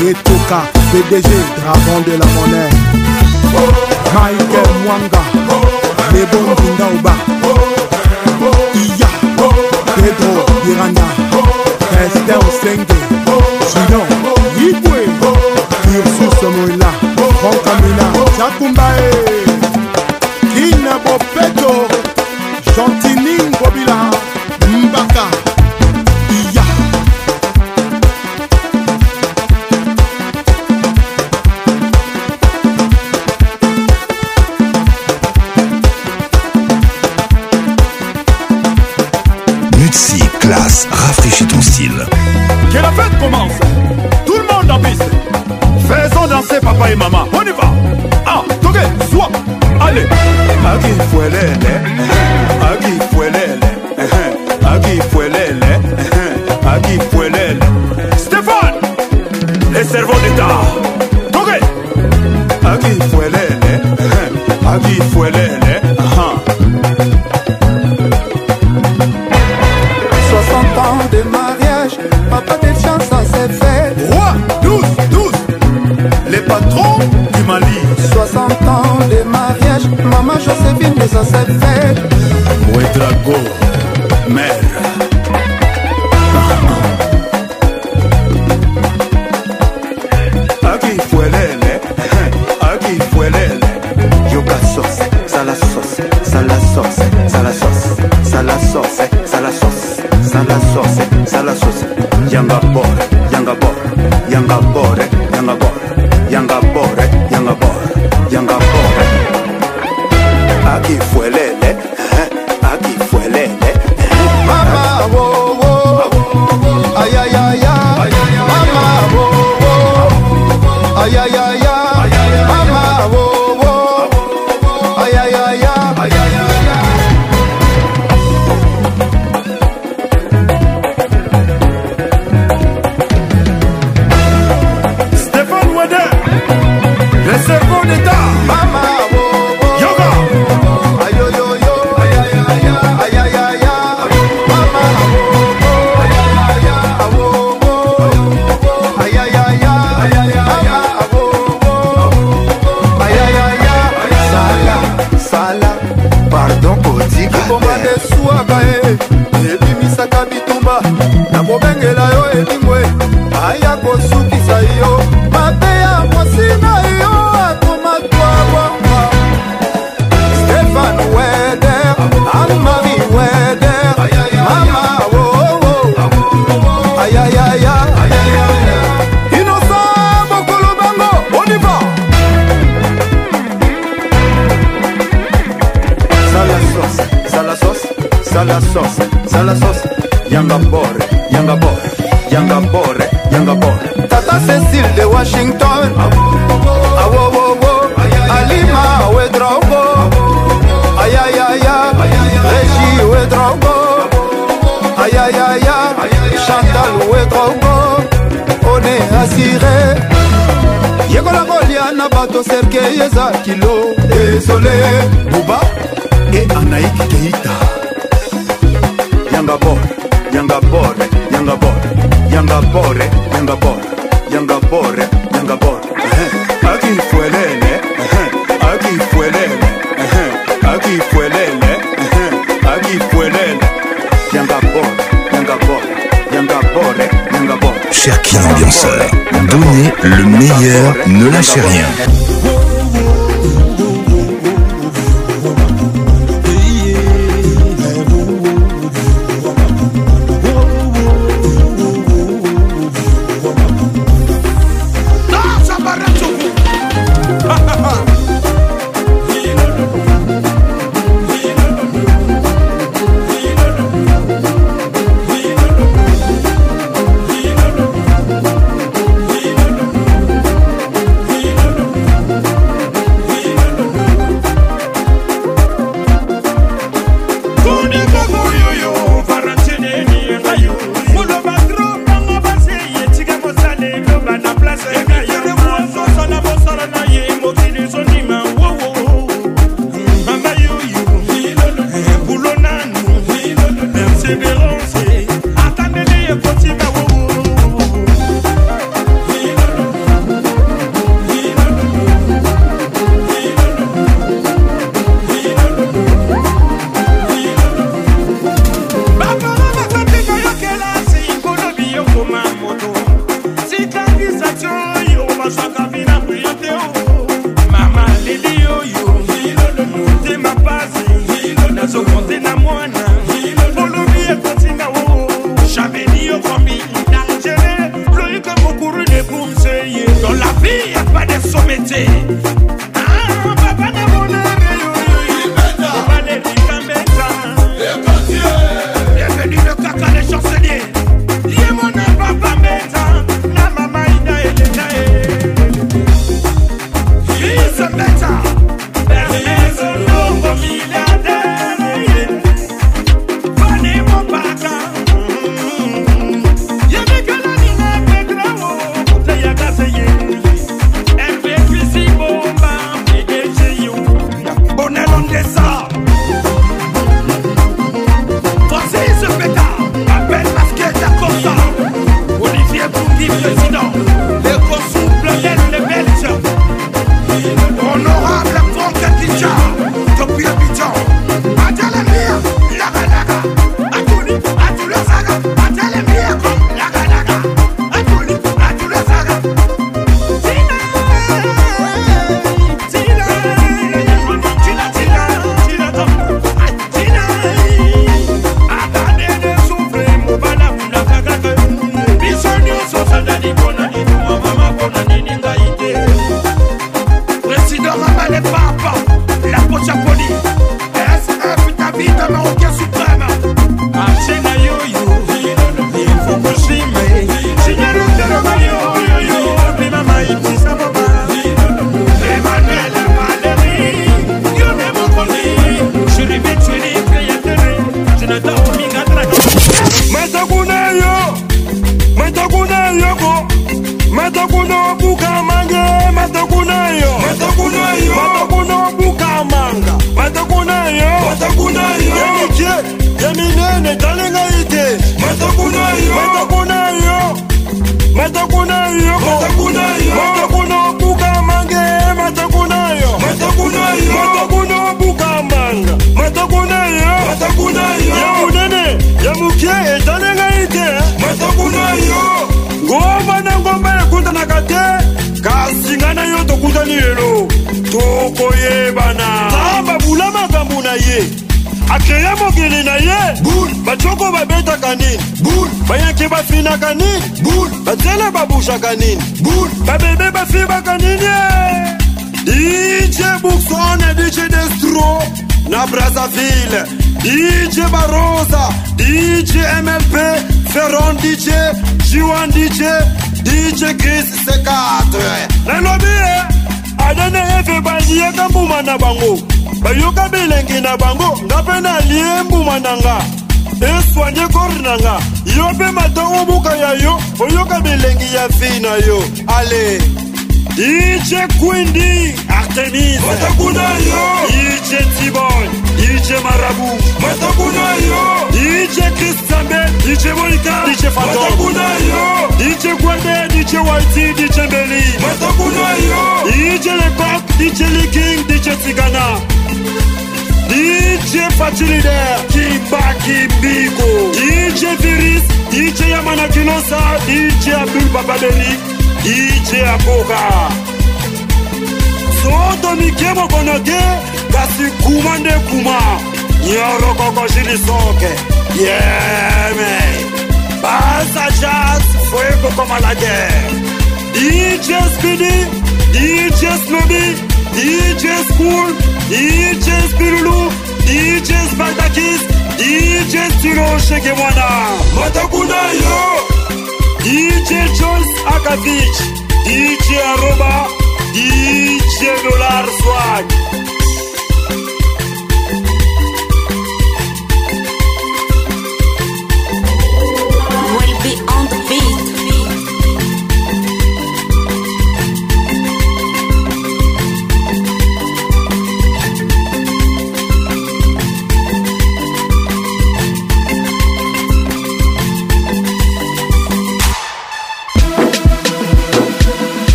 oui et Toka, PDG, dragon de la monnaie, Michael Mwanga, les bons Kindaouba, Iya, Pedro Irana, Esther Osenge, Junior, Yibwe, Ursus Moïla, Franck Amina, Jakumbae, Kina Bofeto, Le meilleur ne lâche rien.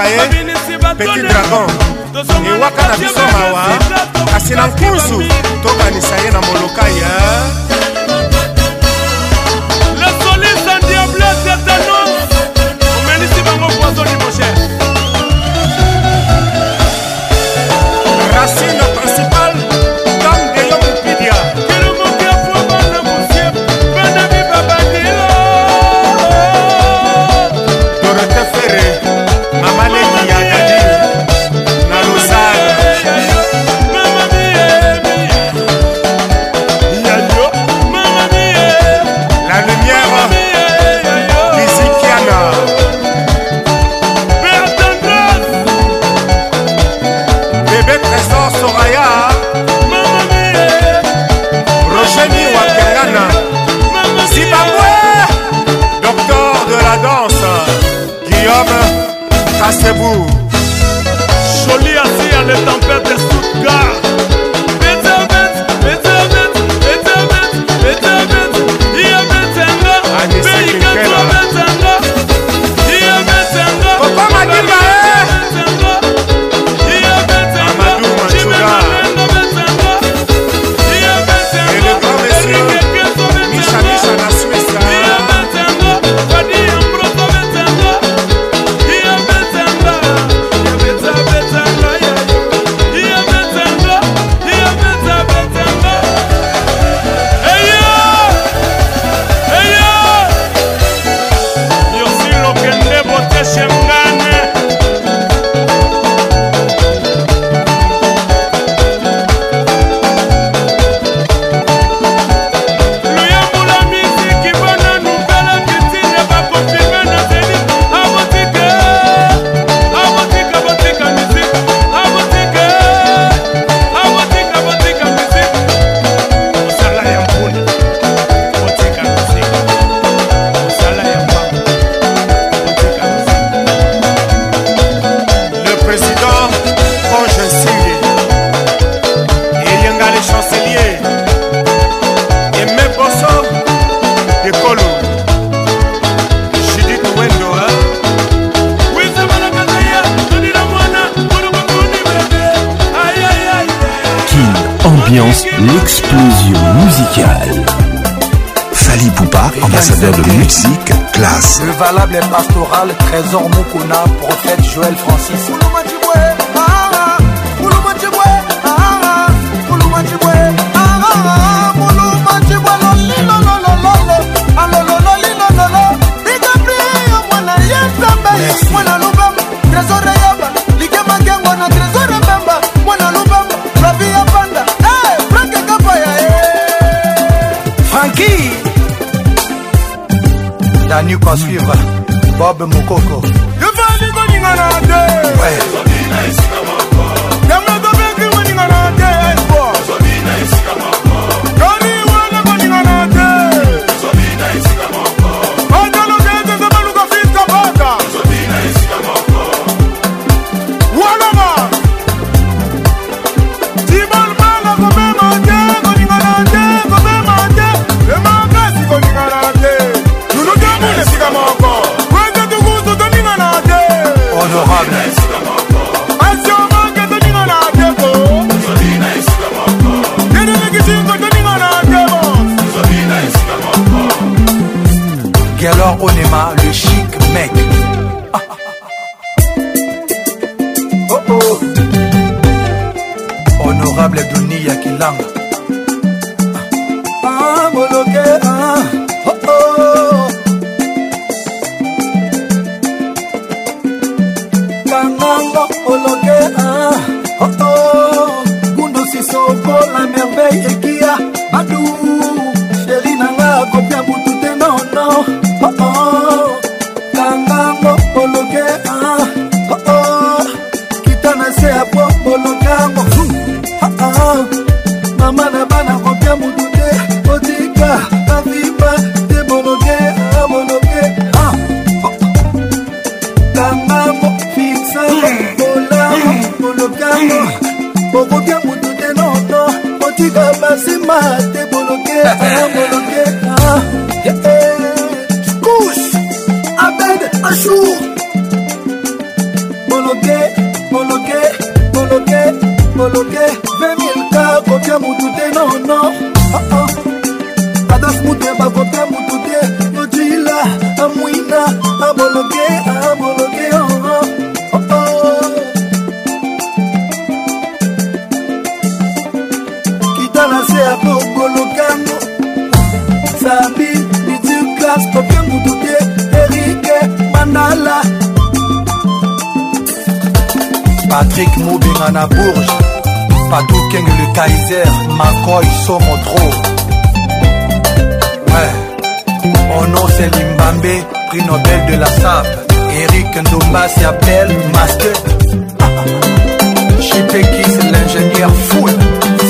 kaka ye petit dragon ewaka na biso mawa kasi na nkuzu tokanisa ye na moloka ya l'explosion musicale. Fali Poupa, ambassadeur de musique, classe. Le valable et pastoral, trésor Mokona, prophète Joël Francis. la nuque à suivre Bob Mokoko Je vais aller dans nabi lidiklas okengudude erike bandala patrik mobinga na bourge patokeng le kaiser makoy somo tro ouais. onose limbambe prix nobel de la sap erik ndombas appel master chipekis l'ingénieur full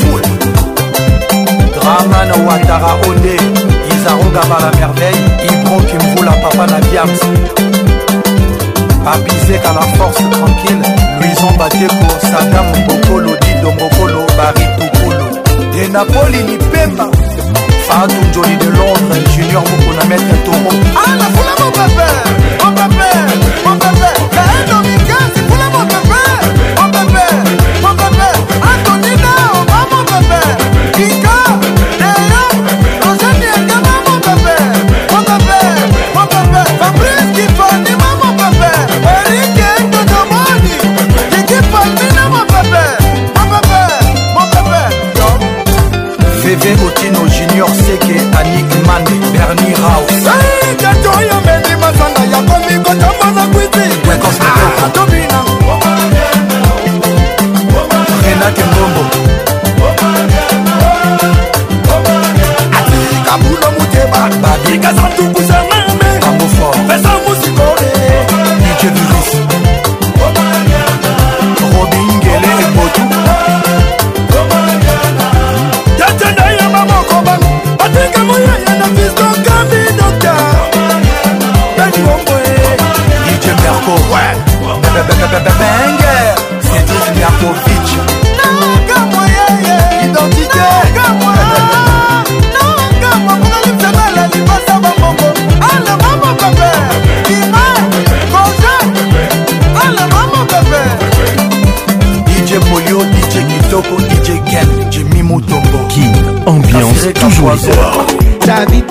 full draman watara ode arogabar la merveille ibro kimvula papa na biams abizeka la force tranquille luison bateko sadamu bokolo didongokolo baritukulu de napoli lipemba fatou njoli de londres junior mokuna maître toro ala fulama obape obape obape nadie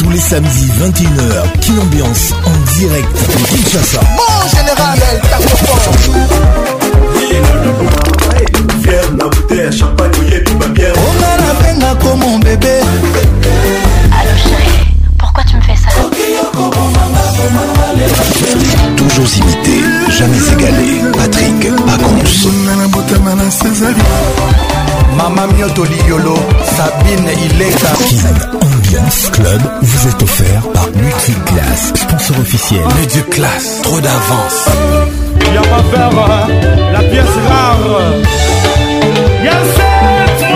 Tous les samedis 21h, qui Ambiance en direct de Kinshasa. bon général, elle champagne. il est Ambiance Club vous est offert par Multiclass, sponsor officiel. Multiclass, trop d'avance. a pas faire hein. la pièce rare. Y'a cette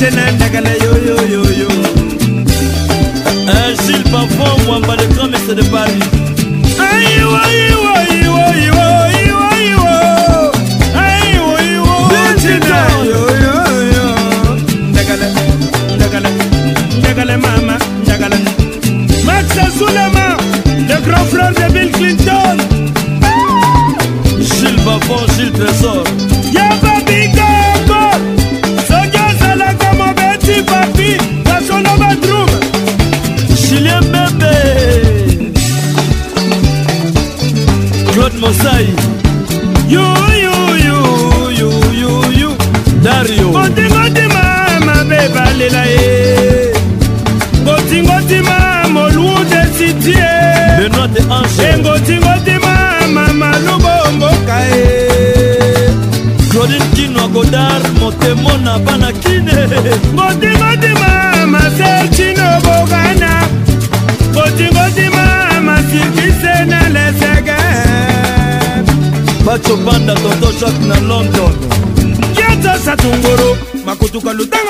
Chennai Nagale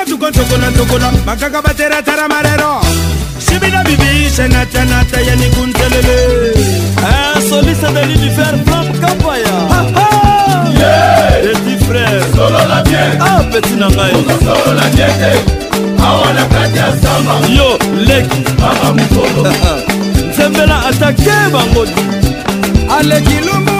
Toko toko toko na toko la Makaka batera tara marero Shibida bibi shenata nata yani kuntelele Un eh, soliste de l'univers Franck Kapaya Ha ha Yeah Petit frère Solo la bien Ah petit nangai Solo la bien Awa na kati ya samba Yo leki Mama mukolo Nzembela atake bango Aleki lumbu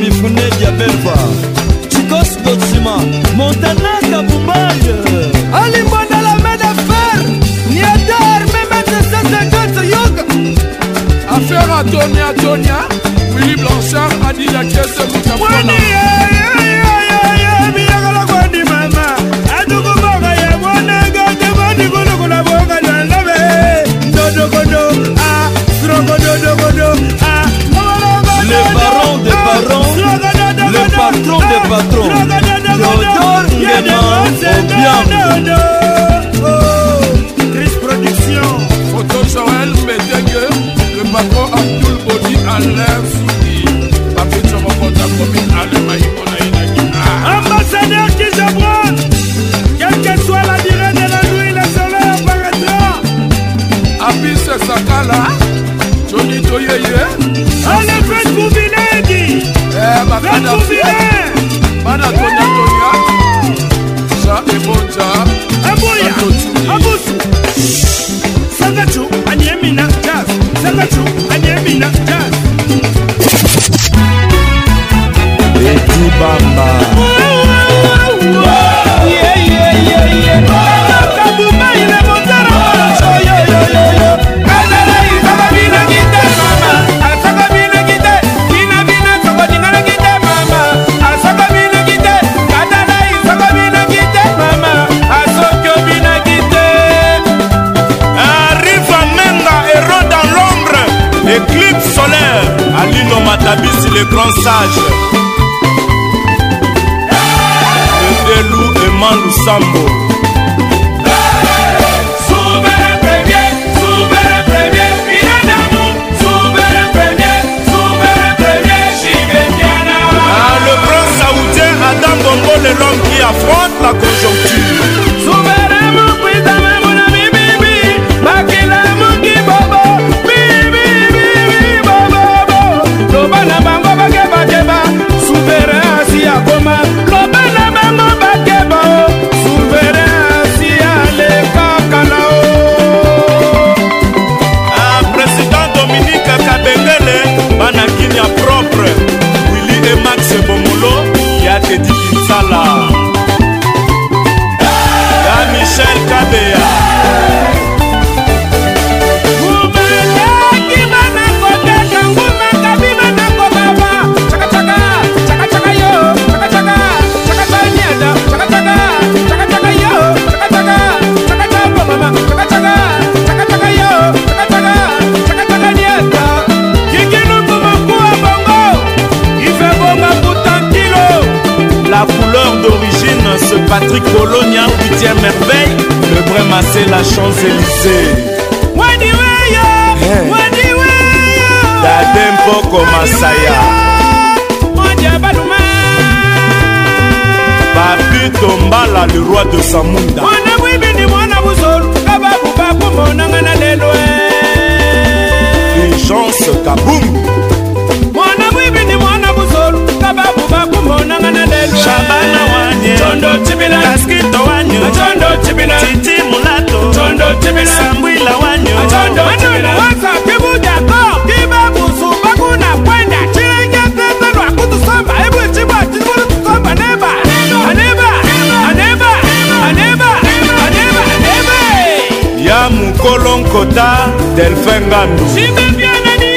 mifune diabelva chikos gotsima montana kabumbay alimbona la main de fer niadar memetesesegete yoga affaire atonia atonia willi blanchard adila kiese mutamoni Le patron Théodore Ngema Obiam Chris Production Photo Joël Médégue Le patron a tout le Abdul Bodi Alain Soudi Papi Tchomokonda Commune Alemaï Bonaïna Guina Ambassadeur qui s'abonne Quelle que soit la durée de la nuit Le soleil apparaîtra Abis Sakala Johnny Toyeye Allez, faites-vous vilain Eh, ma femme anatoniatonia za ebonza aboya e abusu sangachu anyemina jaz sangachu anyemina jaz etibamba grand sage loup et manussambo soumer le premier soumets premier amour soumet le premier soumets le premier chibetiana ah, le grand saoudien Adam Bongo le l'homme qui affronte la conjoncture Patrick Bologna, 8e merveille, le vrai massé, la Champs-Élysées. Eh. Dadempoko Masaya Papi Tombala, le roi de Samunda. Urgence Kaboum kubonana nalelo shabana wanye tondo tibila kaskito wanyo tondo titi mulato tondo tondo kiba aneba aneba aneba aneba aneba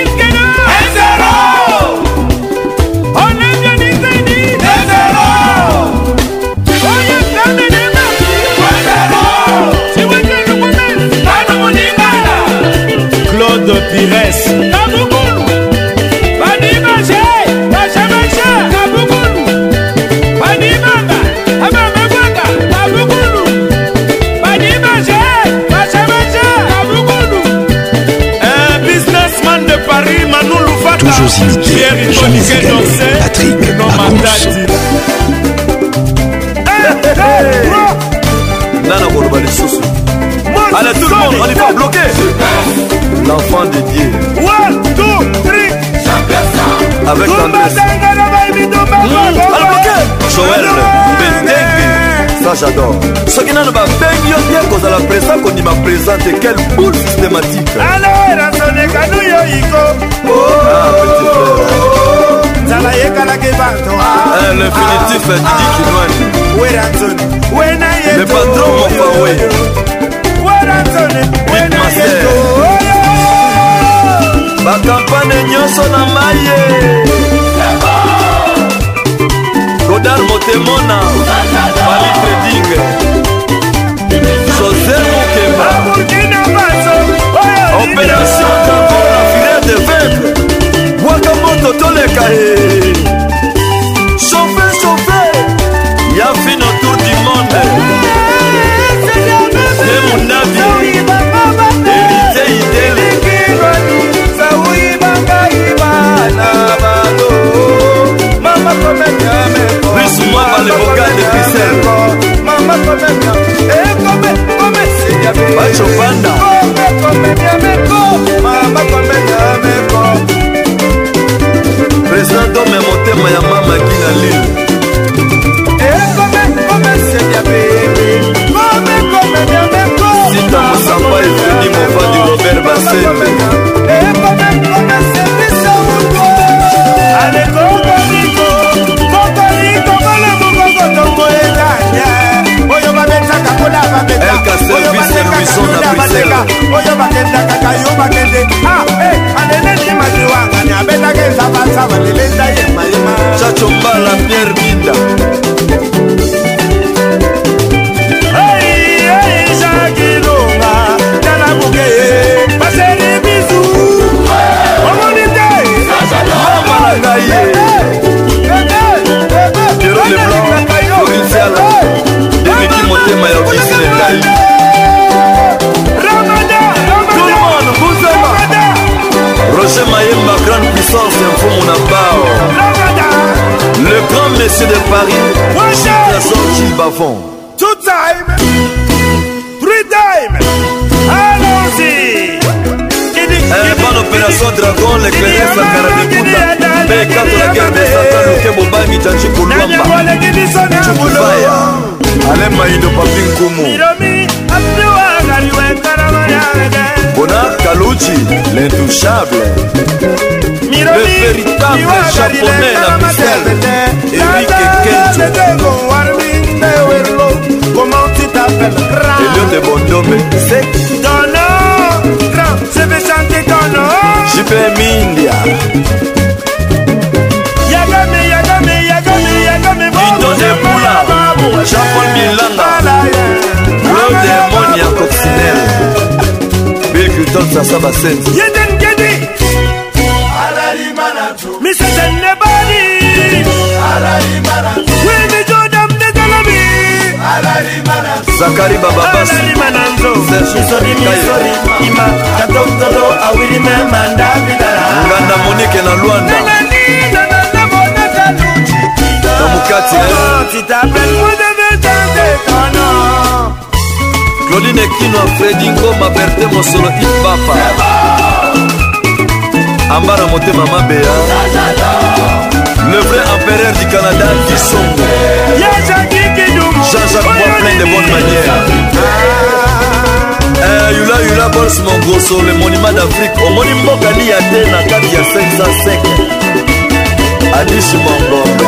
Pires Kabugulu Banibanje Bashabasha Kabugulu Banibanga Abamabanga Kabugulu Banibanje Bashabasha Kabugulu Un businessman de Paris Manu Loufata Toujours imité, jamais égalé Patrick Pacons Nana Boloba les sous Allez tout le monde, on est pas bloqué l'enfant de Dieu. One, two, three. Avec hmm. Joël Ça j'adore. la nano y qu'on m'a présenté quelle boule systématique le ah, eh, l'infinitif ah. le patron bakampane nyonso na mai ye godar motemona malitreding josé mokeba opération camporafire de veuble bwaka moto toleka ye chauffe chauffe ya fino tour du monde Plus-moi par les vocales de Pixel. Bacho Panda. Présent d'homme et motema ya mama qui na lille. Sita Moussampa est venu mon fan du Robert Bassem. oyo bakendakayuda bateka oyo bakendaka kayo bakende ah, eh, aneneni madiwangani abetaka ezabasaba lelenda yemayema chachombala pierre binda Kumu Miromi Abdouaga Liwe Karamariade Bona Kaluchi L'intouchable Miromi Le véritable japonais La Michel Eric Kencho Comment tu t'appelles Grand Elio de Bondombe C'est Dono Grand Je vais chanter Dono JP Mindia Yagame Yagame Yagame Yagame Yagame jean-paul milanga claude monia coccinel becuton sasa basenzi yeden gedi misese nebali wimijodam nezalami zakari bababasalima na nzoiima katotolo awilime mandavidalanganda monike na lwanda na mukati oh, tendekana claudine kino fredi ngoma berte mosolo ipapa ambara motema mabeya le vrai empereur du canada kisongo jean-jacques moi plein de bonne manière eh, yulayula bols mongoso le monima d'afrique omoni mboka liya te na kati ya 505 adisi mongombe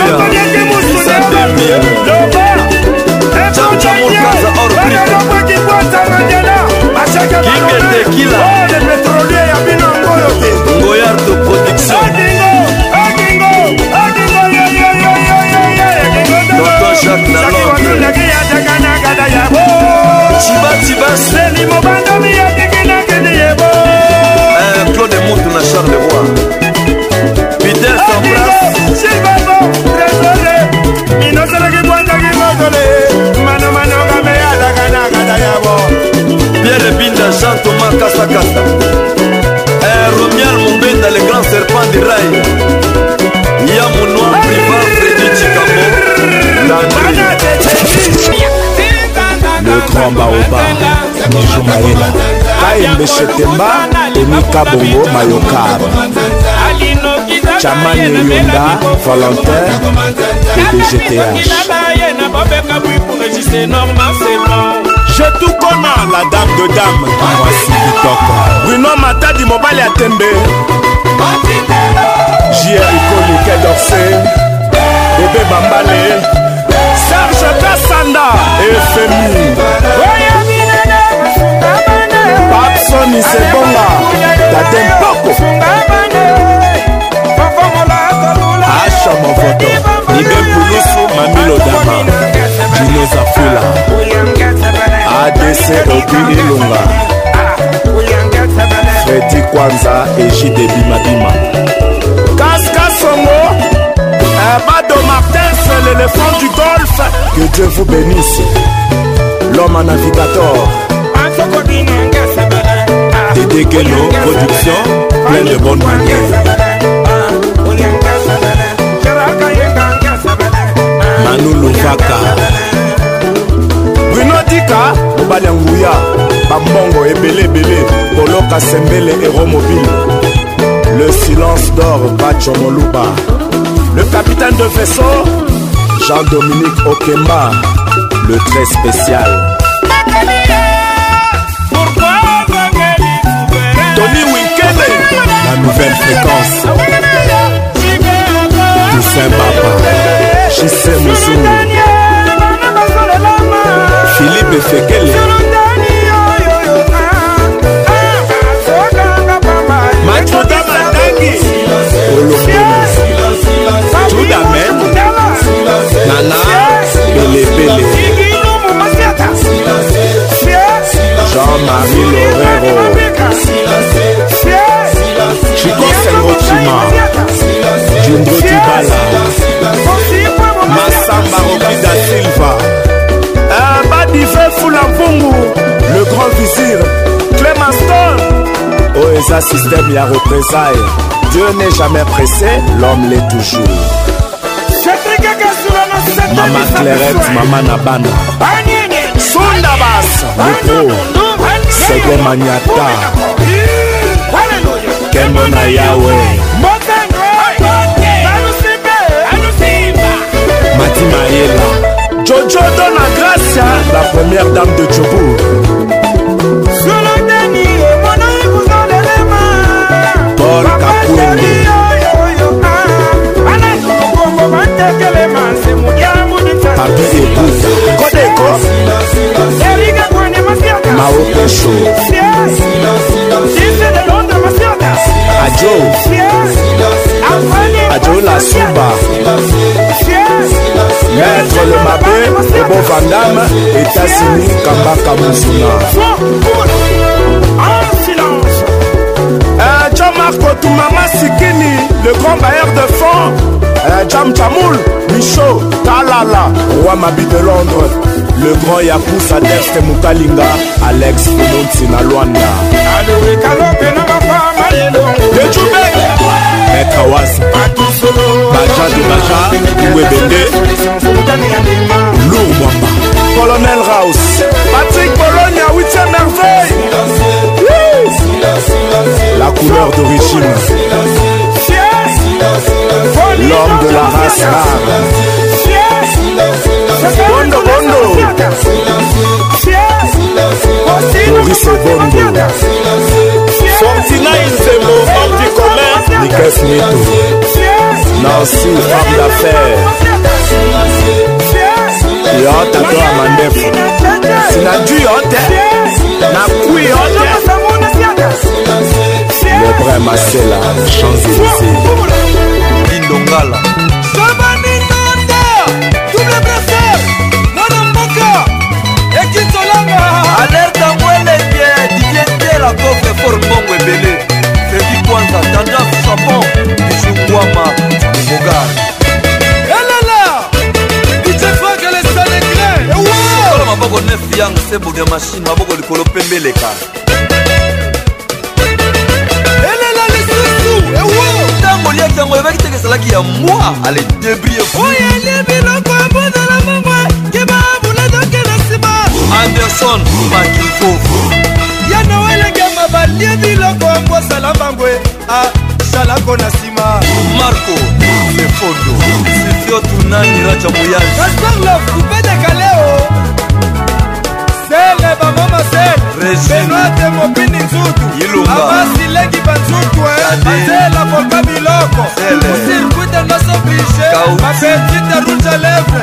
kingedekila oh, petrolie ya bino ngoyo te ngoyar de production cibatibaseni mobandami yakekenakene yebo claude mutu na charles roi peter sambras jean thomas kasakasa eh, romial mombenda le grand serpent de rai ya monoi priva fredi cikambo le grand baoba niju mayela kaembe shetemba emika bongo mayokaba chamane yonda volontaire pdgth je tout kona la dame de dame voici kitoko bruno matadi mobali ya tembe jier ikoli kedorse bebe bambale serge pesanda efemi papsoni sebonga tate mpoko asha movoto ibe pulusu mamilodama jineza fula adc obi ilunga ah, fredi kwanza egide bimabima kaskasongo euh, bado martins l'éléphant du golfe que dieu vous bénisse l'homme à navigator dédégelo production plein de bonnes manières nano lovaka bruno dika mobali ya nguya bambongo ebeleebele koloka sembele eromobile le silence d'or bacho moluba le capitaine de vaisseau jean-dominique okemba le très spécial tony winkele la nouvelle fréquence toussaint baba jise mozungu philipe fekele matuda matangi olombomo tuda men nana pelepele jean-marie lorero système ya représailles. Dieu n'est jamais pressé, l'homme l'est toujours. Maman Clairette, Maman Nabana, Sundabas, Mikro, Sege Maniata, Kemona Yahweh, Mati Maïla, Jojo Dona Gracia, la première dame de Djobourg. paul kakwende papi ebuta kodeko maopeso ajo ajo la suba maître le mabé ebo vandame etasini kambaka musuna Marco Toumama Sikini, le grand bailleur de fonds, euh, Jam Jamoul, Michaud, Talala, roi Mabi de Londres, le grand Yapousa Deste Mukalinga, Alex Founon Sinaloanda. mekawas baja de baja webende lour mwamba colonel raus patrik bolonia 8e merveille La couleur d'origine L'homme de la race rare Bondo Bondo Boris et Bondo 49 c'est mouvement du commerce Nikas Nito Nancy, femme d'affaires yo tata wa mandefu sinajui yote nakui yote après masela champs-élysées lindongala sabaninonda double blesseur mwana mboka ekinzolanga alerta mwelenge didietela kofre for mbongo ebele fedi kwanza tendance sapon bijukwama bogar elala eh dicefrakelesalegré eh maboko nefi yango sebode mashine maboko likolo pembeleka ntango oliaki yango ebaki te esalaki ya mwa ale debrie oyeli biloko abondala mongwe keba buletoke na nsima anderson makifo ya nowelengema balie biloko ambosala mbangwe asalako na nsima marco lefondo sifio tunani raja moyali kasarlof kupedeka leo bana bango masel benoate mopini nzutu amasilengi banzutu eh. banzela koka biloko osirkuite nos oblige mapetite rouge a lèvre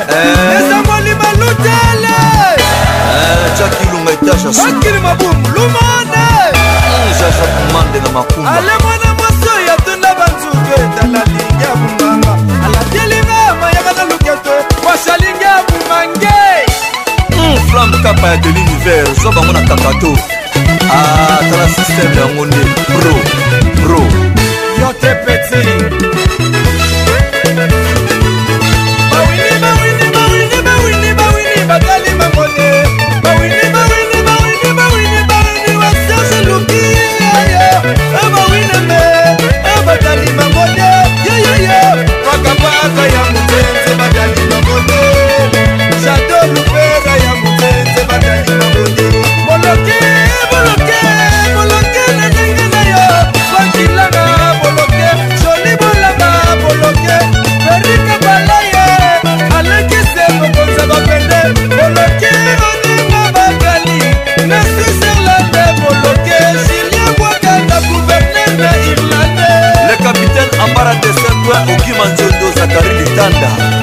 ezangoli eh. balutele eh, jakilunga etasakili mabumu lumone jasakumande na makumba ale mwana mwasi oyo atunda banzutu etala lingi ya bumbanga alati elinga mayaka na luketo washalingi ya bumangi flam kapa ya de l'univers zwa bango na kakato atala ah, systeme yango nde pro pro yo te peti bawini bawini bawini bawini bawini batali bango bakabaka ya mote boloke boloke boloke na ndenge na yo bakilanga boloke joli bolanga boloke perika bala ye alekise mokonza bakende boloke oninga bakali mesi serlande boloke julien bwakanga guverner na irlande le capitaine ambara de saint-ouen okimanzondo zakari litanda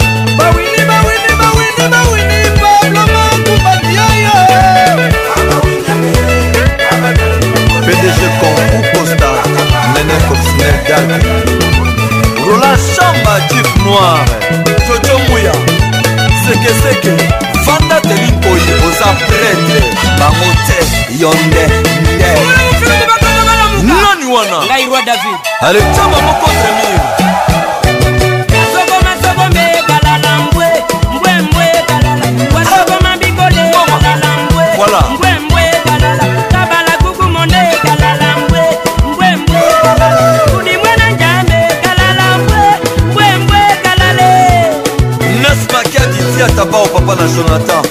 dak rola chamba jif noir jojo muya sekeseke vanda telimpoi oza pretre bango te yo nde nde nani wana ngai roi david alejamba moko zemir voilà attends.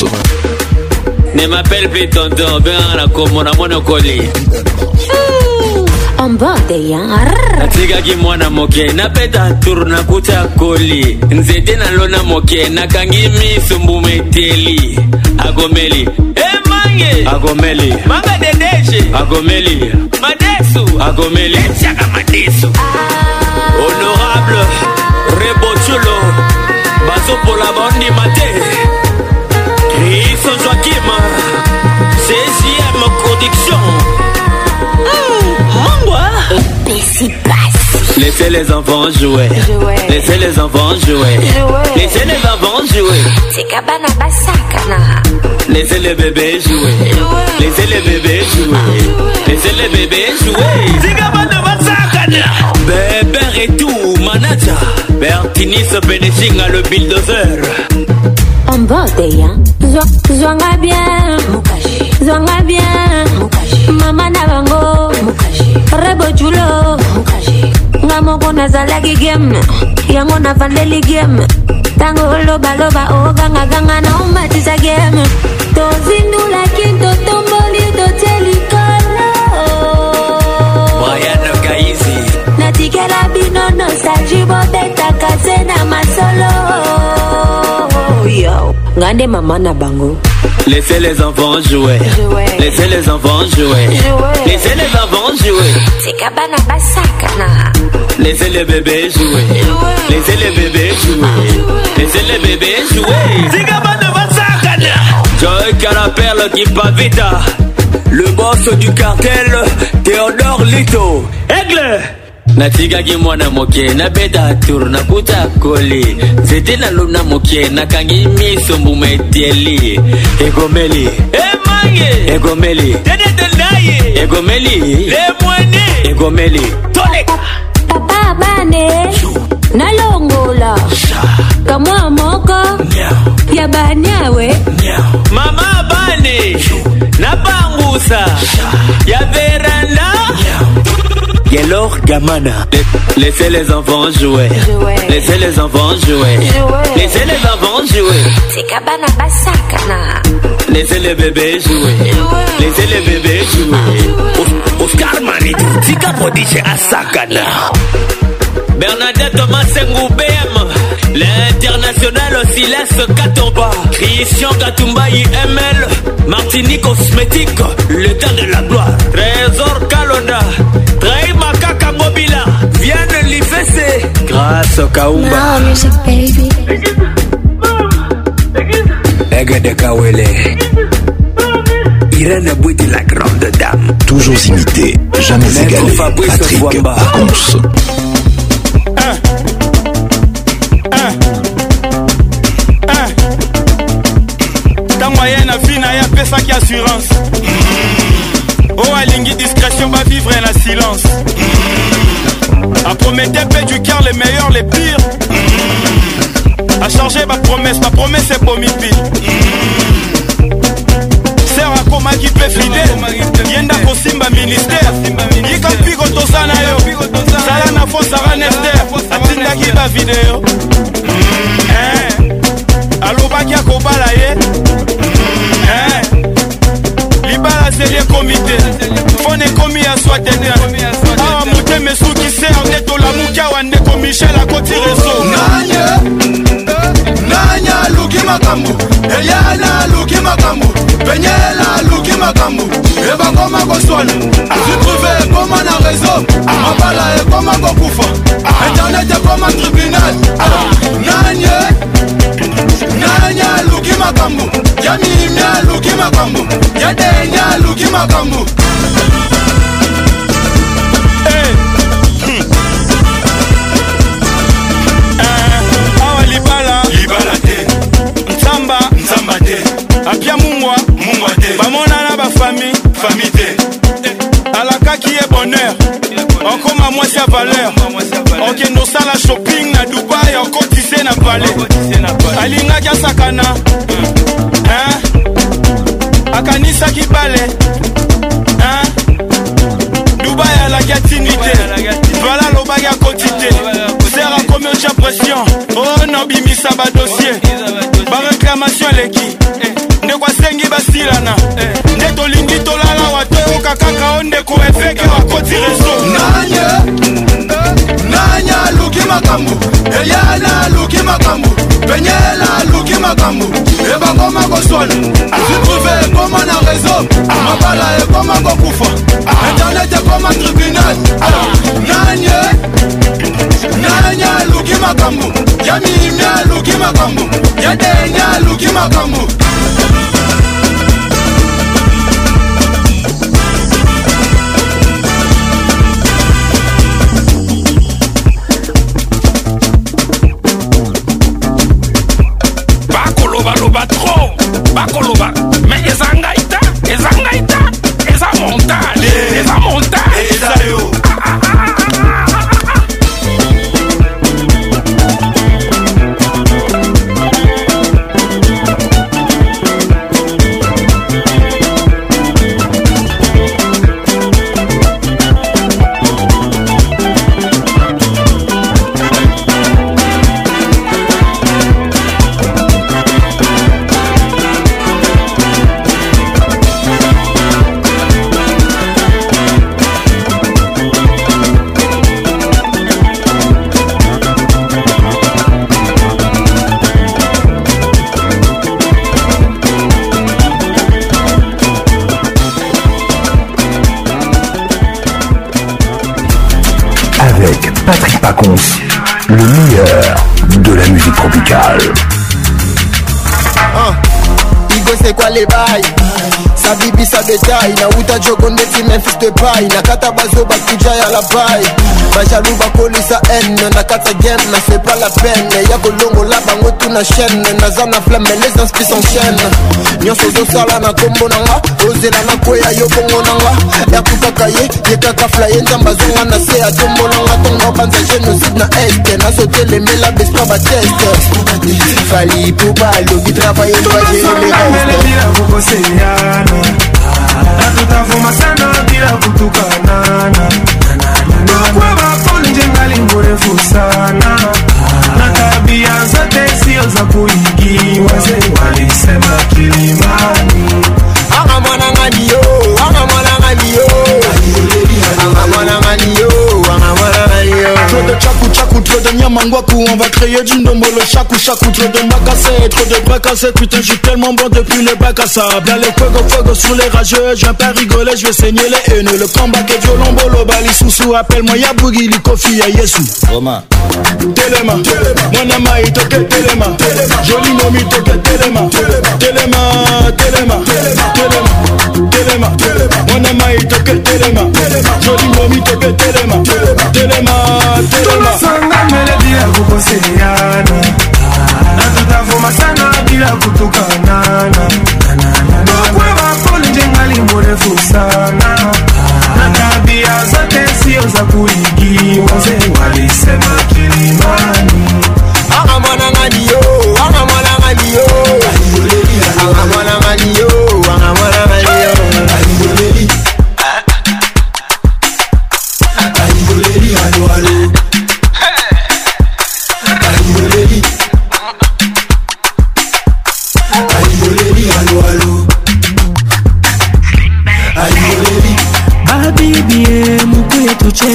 Bob. Ne m'appelle plus tonton, ben la commune, mon ocoli. natikaki mwana moke napeta turu nakuta koli nzete nalona moke nakangi miso mbuma eteli akomeli emange eh, akomeli manga dedeshe akomeli madesu akomeli etiaka madesu ah. Laissez les enfants jouer. Laissez les enfants jouer. Laissez les enfants jouer. Laissez les bébés jouer. Laissez les bébés jouer. Laissez les bébés jouer. C'est Bébé et tout, manager. se Benessing à le bulldozer. En bas, hein. Zwanga bien. Zwanga bien. Maman Navango. Rebo Julo. nanga moko nazalaki game yango nafandeli game ntango olobaloba ogangaganga naumatisa game tozindulaki totomboli totye likolo natikela bino nosaji bobe Laissez les enfants jouer. Laissez les enfants jouer. Laissez les enfants jouer. jouer. Laissez les enfants jouer. Laissez les bébés jouer. Laissez les bébés jouer. Laissez les bébés jouer. Joy qui Le boss du cartel, Théodore Lito. Aigle! natikaki mwana moke nabeta tour nakuta koli nzete nalona moke nakangi miso mbuma eteli egomeli emange egomeli dedetondaye egomeli lemwene egomeli toleka papa bane nalongola kamwa moko ya banyawe mama bane napangusa ya veranda Laure Gamana. Laissez les enfants jouer. jouer. Laissez les enfants jouer. jouer. Laissez les enfants jouer. Laissez les bébés jouer. jouer. Laissez les bébés jouer. Oscar Mariti, Tika Podiche Asakana. Bernadette Thomas BM. L'international Silas Katomba. Christian Katumba IML. Martinique Cosmétique. Le temps de la gloire. Trésor Maso Kaumba Nega de Kawele Irene Bouti la grande dame Toujours imité, jamais égalé Patrick Pacons ah. ah. ah. ntango aya na vi na ye apesaki assurance oyo alingi discrétion bavivre na silence À promettre paix du cœur, les meilleurs, les pires. Mmh. À changer ma promesse, ma promesse est pour mi mmh. Sera koma qui peut fidèle. Yenda kosimba ministère. Yika piko toza na yo. Zala na fo Sarah Nester. Atindaki ba video. Mmh. Eh. Alobaki akobala ye. Eh. libala zeli ekomi te fone ekomi ya swatene awa ah, se mesukise ya ndeko lamuki awa ndeko michel akoti reso nanye eh, nanye aluki makambo eliana aluki makambo penyela aluki makambo ebakoma koswana ziprive ekoma na rezo mabala ekoma kokufa internet ekoma tribunal nanye nanye aluki makambo ya mimi aluki makambo ya denya aluki makambo apia mungwa mungwa te bamonana bafami fami te eh, alakaki ye bonheur okoma mwasi ya valeur okende osala shopping na dubai okotise na pale alingaki asakana eh, akanisaki bale eh, dubai alaki atindi te vala alobaki akoti te ser akomi otya pression o oh, na obimisa badosie bareclamation eleki ndeko asengi basilana eh. nde tolingi tolala wa toyoka kaka o ndeko efeke bakoti rezo nanye eh, nanya aluki makambo eliana aluki makambo penyela aluki makambo ebangoma koswana vitruve ekoma na rezo mabala ekoma kokufa internet ekoma tribunal nanye nanya aluki makambo ya mimia aluki makambo ya denya aluki makambo Alibi kabisa detai nauta jogo ndefi memphis depai nakata bazo bakuja ya labai bajalu bakolisa ene nakata gen nase pa la pene ya kolongola bango tuna chaine naza na flame les inspis en chaine nyonso ozosala na nkombo nanga ozela na kweya yo bongo nanga ya kukaka ye ye kaka flaye nzambe azonga na se atombolanga ntongo banza genocide na este nazotelemela bespa bateste fali pupa alobi travaye vayeeleeeakokoseana tukavuma sana bila kutukanana kwa bakoni njengali mrefu sana na tabia zote sio za kuigiwa wazee walisema kilimani anga mwanangalio anga mwanangalio anga mwanangalio anga mwanangalio choto chaku Outre de nyamangwaku On va créer du nomolo ou chaque Trop de cassette, trop de bras Putain je tellement bon depuis le bacs à les fuego fuego sous les rageux j'ai pas rigoler, je vais saigner les haineux Le combat est violent, Le bali, sous Appelle-moi Yabugi, Likofi, ya Yesu Romain Téléma mon ama itoke Téléma Joli nomi toke Téléma Téléma Téléma Téléma Téléma mon ama itoke Téléma Joli nomi toke Téléma Telema telemaasanga meledi ya kokoseyana na tutafu masana bila kutukanana nokweba kolinjenga limorefu sana ah. na tabia zote sio za kuigiwa ze walisemaki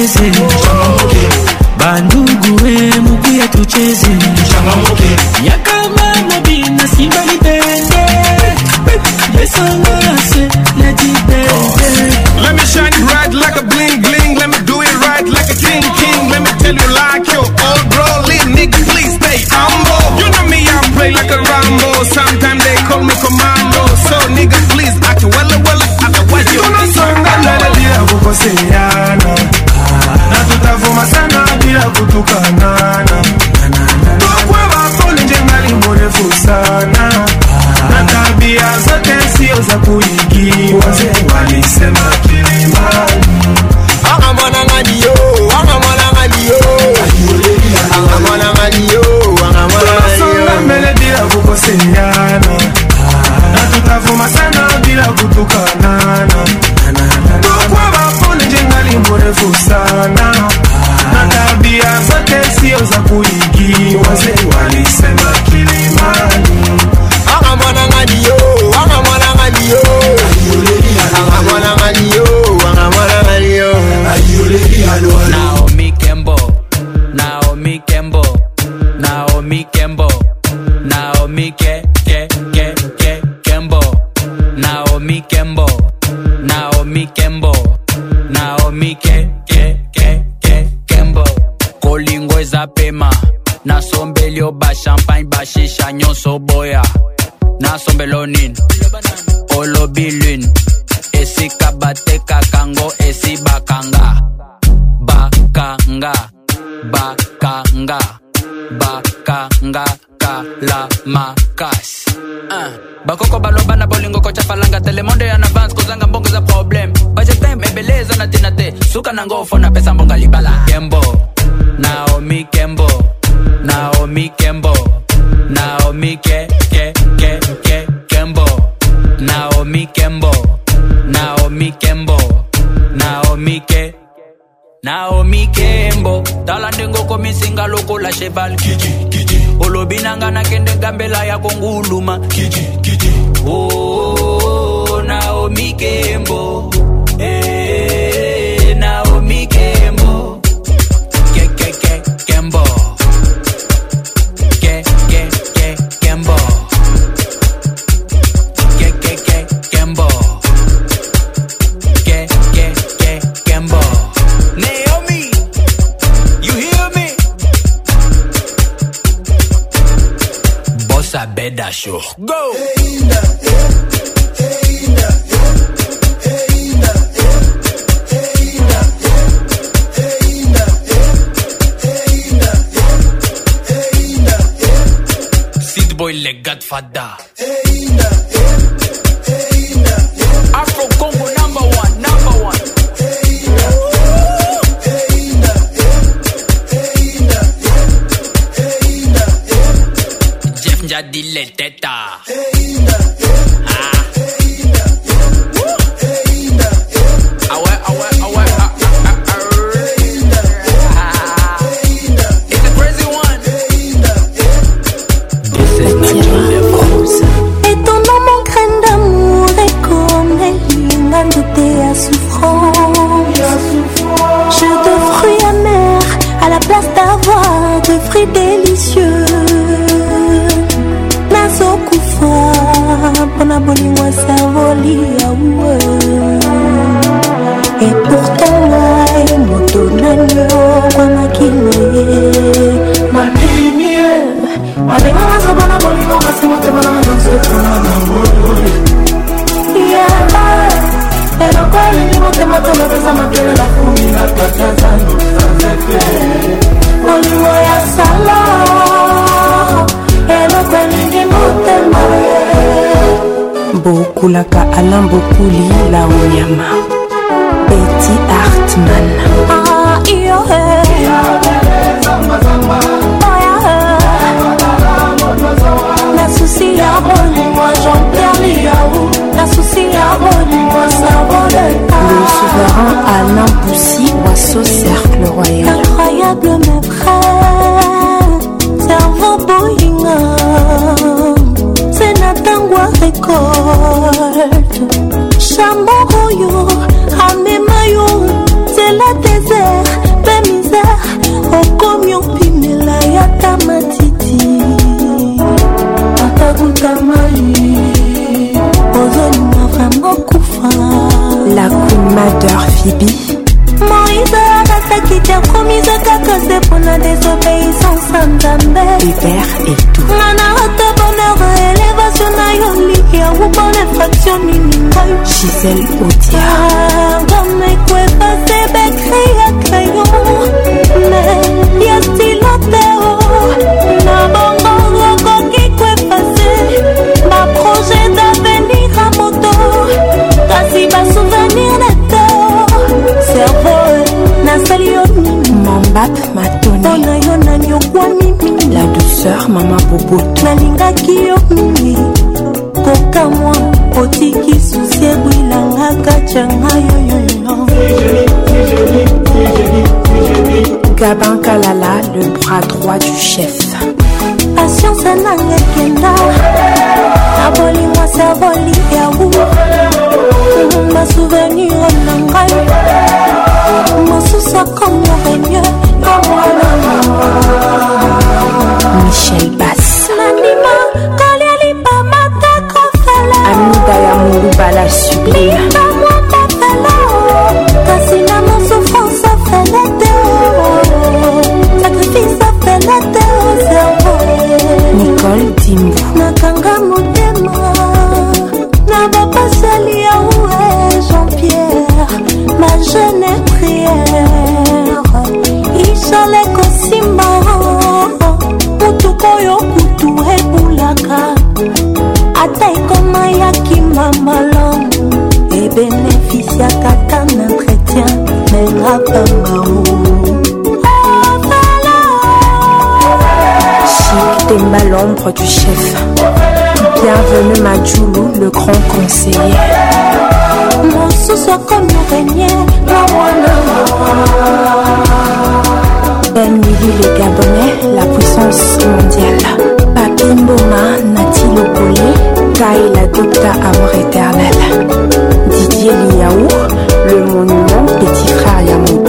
tucheze changamoke bandugu we mukuya tucheze changamoke yakama mobina simba libende besanga tukanana tokweva kolinjenga limbo refu sana na tabia zote sio za kuigiwa walisema kilimani angamwananganiyo angamwananganiyo angamwananganiyo mbele bila kukoseana na tutavuma sana bila kutukanana Say what he sa bed show. Go! Hey, Ina, hey, Ina, Boy, le Godfather. kopesa mapele nakumi na pasa zango sanzete molingo ya sala eloko elingi motema bokulaka alain bokuli la onyama beti artman ah, nasusi ya bolingo jean pierre liau nasusi ya bolingo Le souverain Alain Boussy, Oiseau Cercle Royal. Incroyable, mes frères, cerveau Boeing. C'est Nathan récolte. Chamon Royo, yo, c'est la désert, mes misère Au pimela ya Tamatiti Matiti. Atakutamali. Madeur Phoebe moiso abasaki te akomisa kaka se mpona désobéissance a nzambe hubert etu ngana ata bonheur elevation na yo liyawu mpona fraction nini ngai gisel odiaame ah, koepase bekri ya crayon me ya stilo mbap matone mpona yo naniokwami mingi la douceur mama boboto nalingaki yo mingi kokamwa otiki susi ebwilanga katianga yoyoyo gabin kalala le bras droit du chef patience nanga ekenda na bolingo servoli yawu basouvenir na ngai mosusu akongo revie michel bas nanima kolia libamata kofala amida ya morubala sublimeamwapapala kasi na mosouffrance afele te sacrifice afele te nicole dimu nakanga jeune priere isole kosimba motuka oyo kutu ebulaka ata ekoma yakima malamu ebenefisiaka ta na entretien mengapangao Chic Temba l'ombre du chef. Bienvenue Madjoulou, le grand conseiller. mosusu akonorenie na mwana Ben Willy le Gabonais, la puissance mondiale. Papi Mboma, Nati Lokole, Kaila Gupta, amour éternel. Didier Liaou, le monument, petit frère Yamou.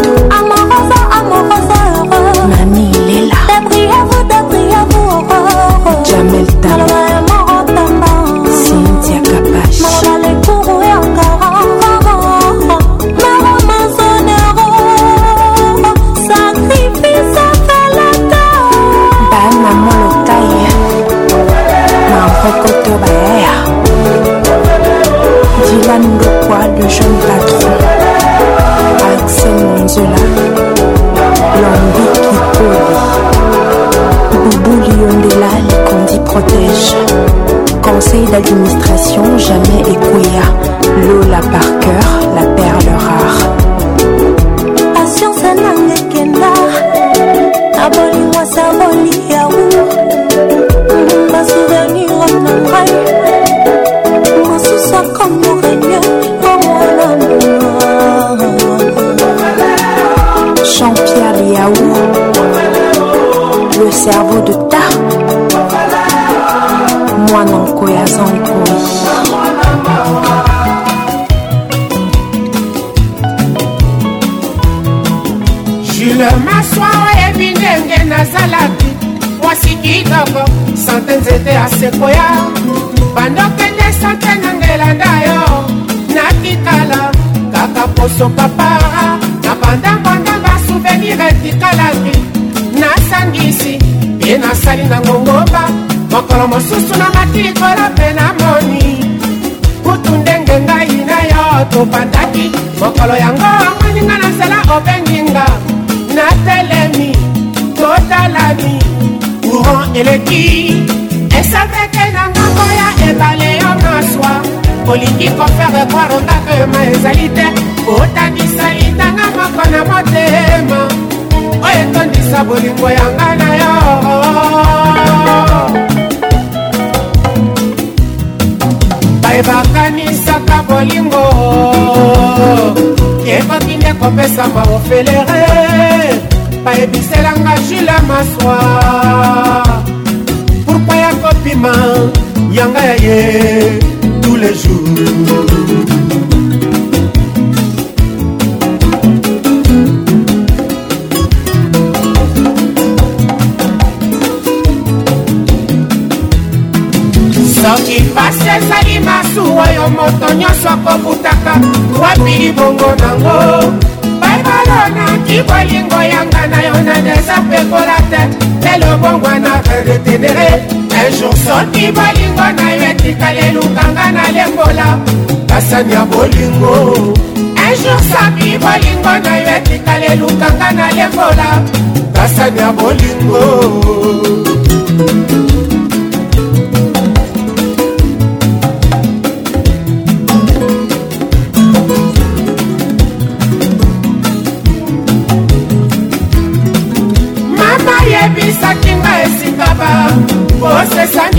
protège. Conseil d'administration, jamais Ekuya. Lola cœur, la perle rare. Patience moi abolingwa saboli yawu. Ma souvenir en embraille, mon sous-sol comme mon réunion, comme Jean-Pierre Yaou, le cerveau sekoya bandokende sante nanga elanda yo nakitala kaka poso papara na bandambanda basouvenir etikalaki nasangisi ye nasali na ngongomba mokolo mosusu na matikolo mpe namoni kutu ndenge ngai na yo tobandaki mokolo yango amoninga na nzela obenginga natelemi totalami courant eleki esakeke na ngambo ya ebale yo maswa olingi kofere bwaro ndako yoma ezali te kotanisa lindanga moko na motema oyo etondisa bolingo yanga na yo bayebakanisaka bolingo ekoki nde kopesama ofelere bayebiselanga jule maswa motema yanga ya ye tous les jours soki pasi ezali masuwa yo moto nyonso akobutaka wapi libongo nango baibalo naki bolingo yanga na yo na deza pekola te lelo bongwana redetenere ejour soki bolingo na yo etikali elukanga na lembola basani ya bolingo ejour soki bolingo na yo etikali elukanga na lembola basani ya bolingo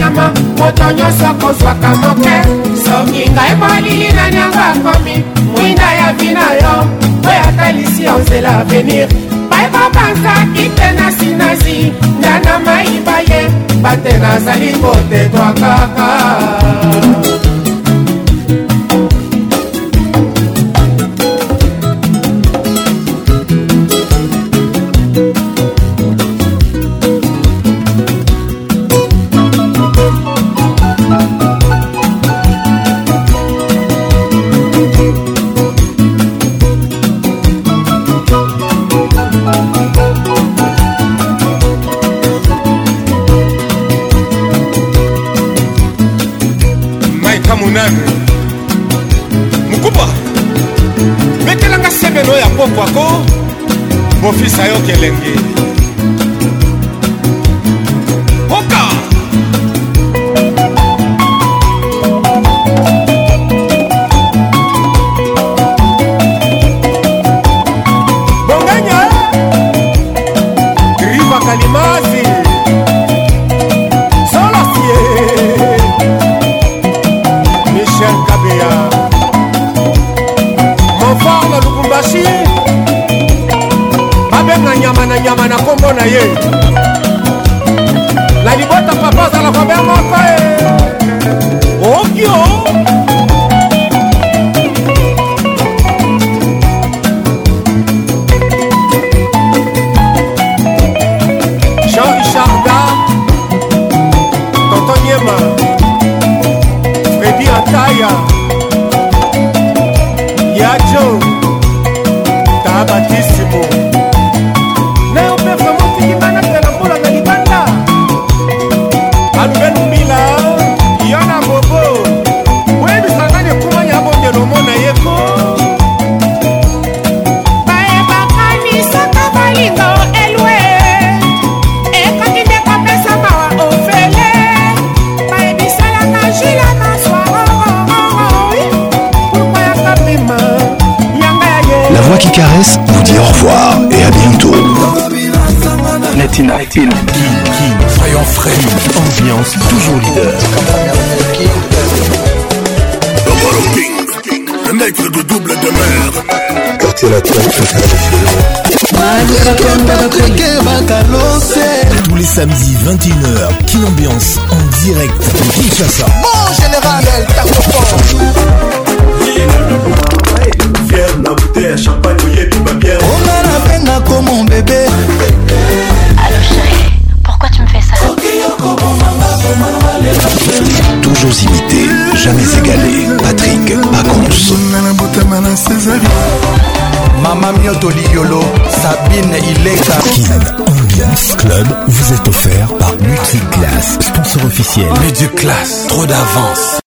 nyama moto nyonso kozwaka moke soki ngai molili nani yango akomi mwinda ya vi na yo mpo yatalisi yo nzela avenir bayebobanzaki te na sinasi ndana mayiba ye bate nazali kotetwa kaka ofisa yoka elenge King King Soyons frais, ambiance toujours leader. Le King, le double de double demeure. Quartier latin, tous les samedis 21h, Kin Ambiance en direct de Kinshasa. Mon général, El Tacopo. Fier la bouteille à champagne. jamais égalé. Patrick Pacons. Mama Mioto yolo, Sabine Ileka. Kin Ambiance Club vous est offert par Multiclass, sponsor officiel. Class, trop d'avance.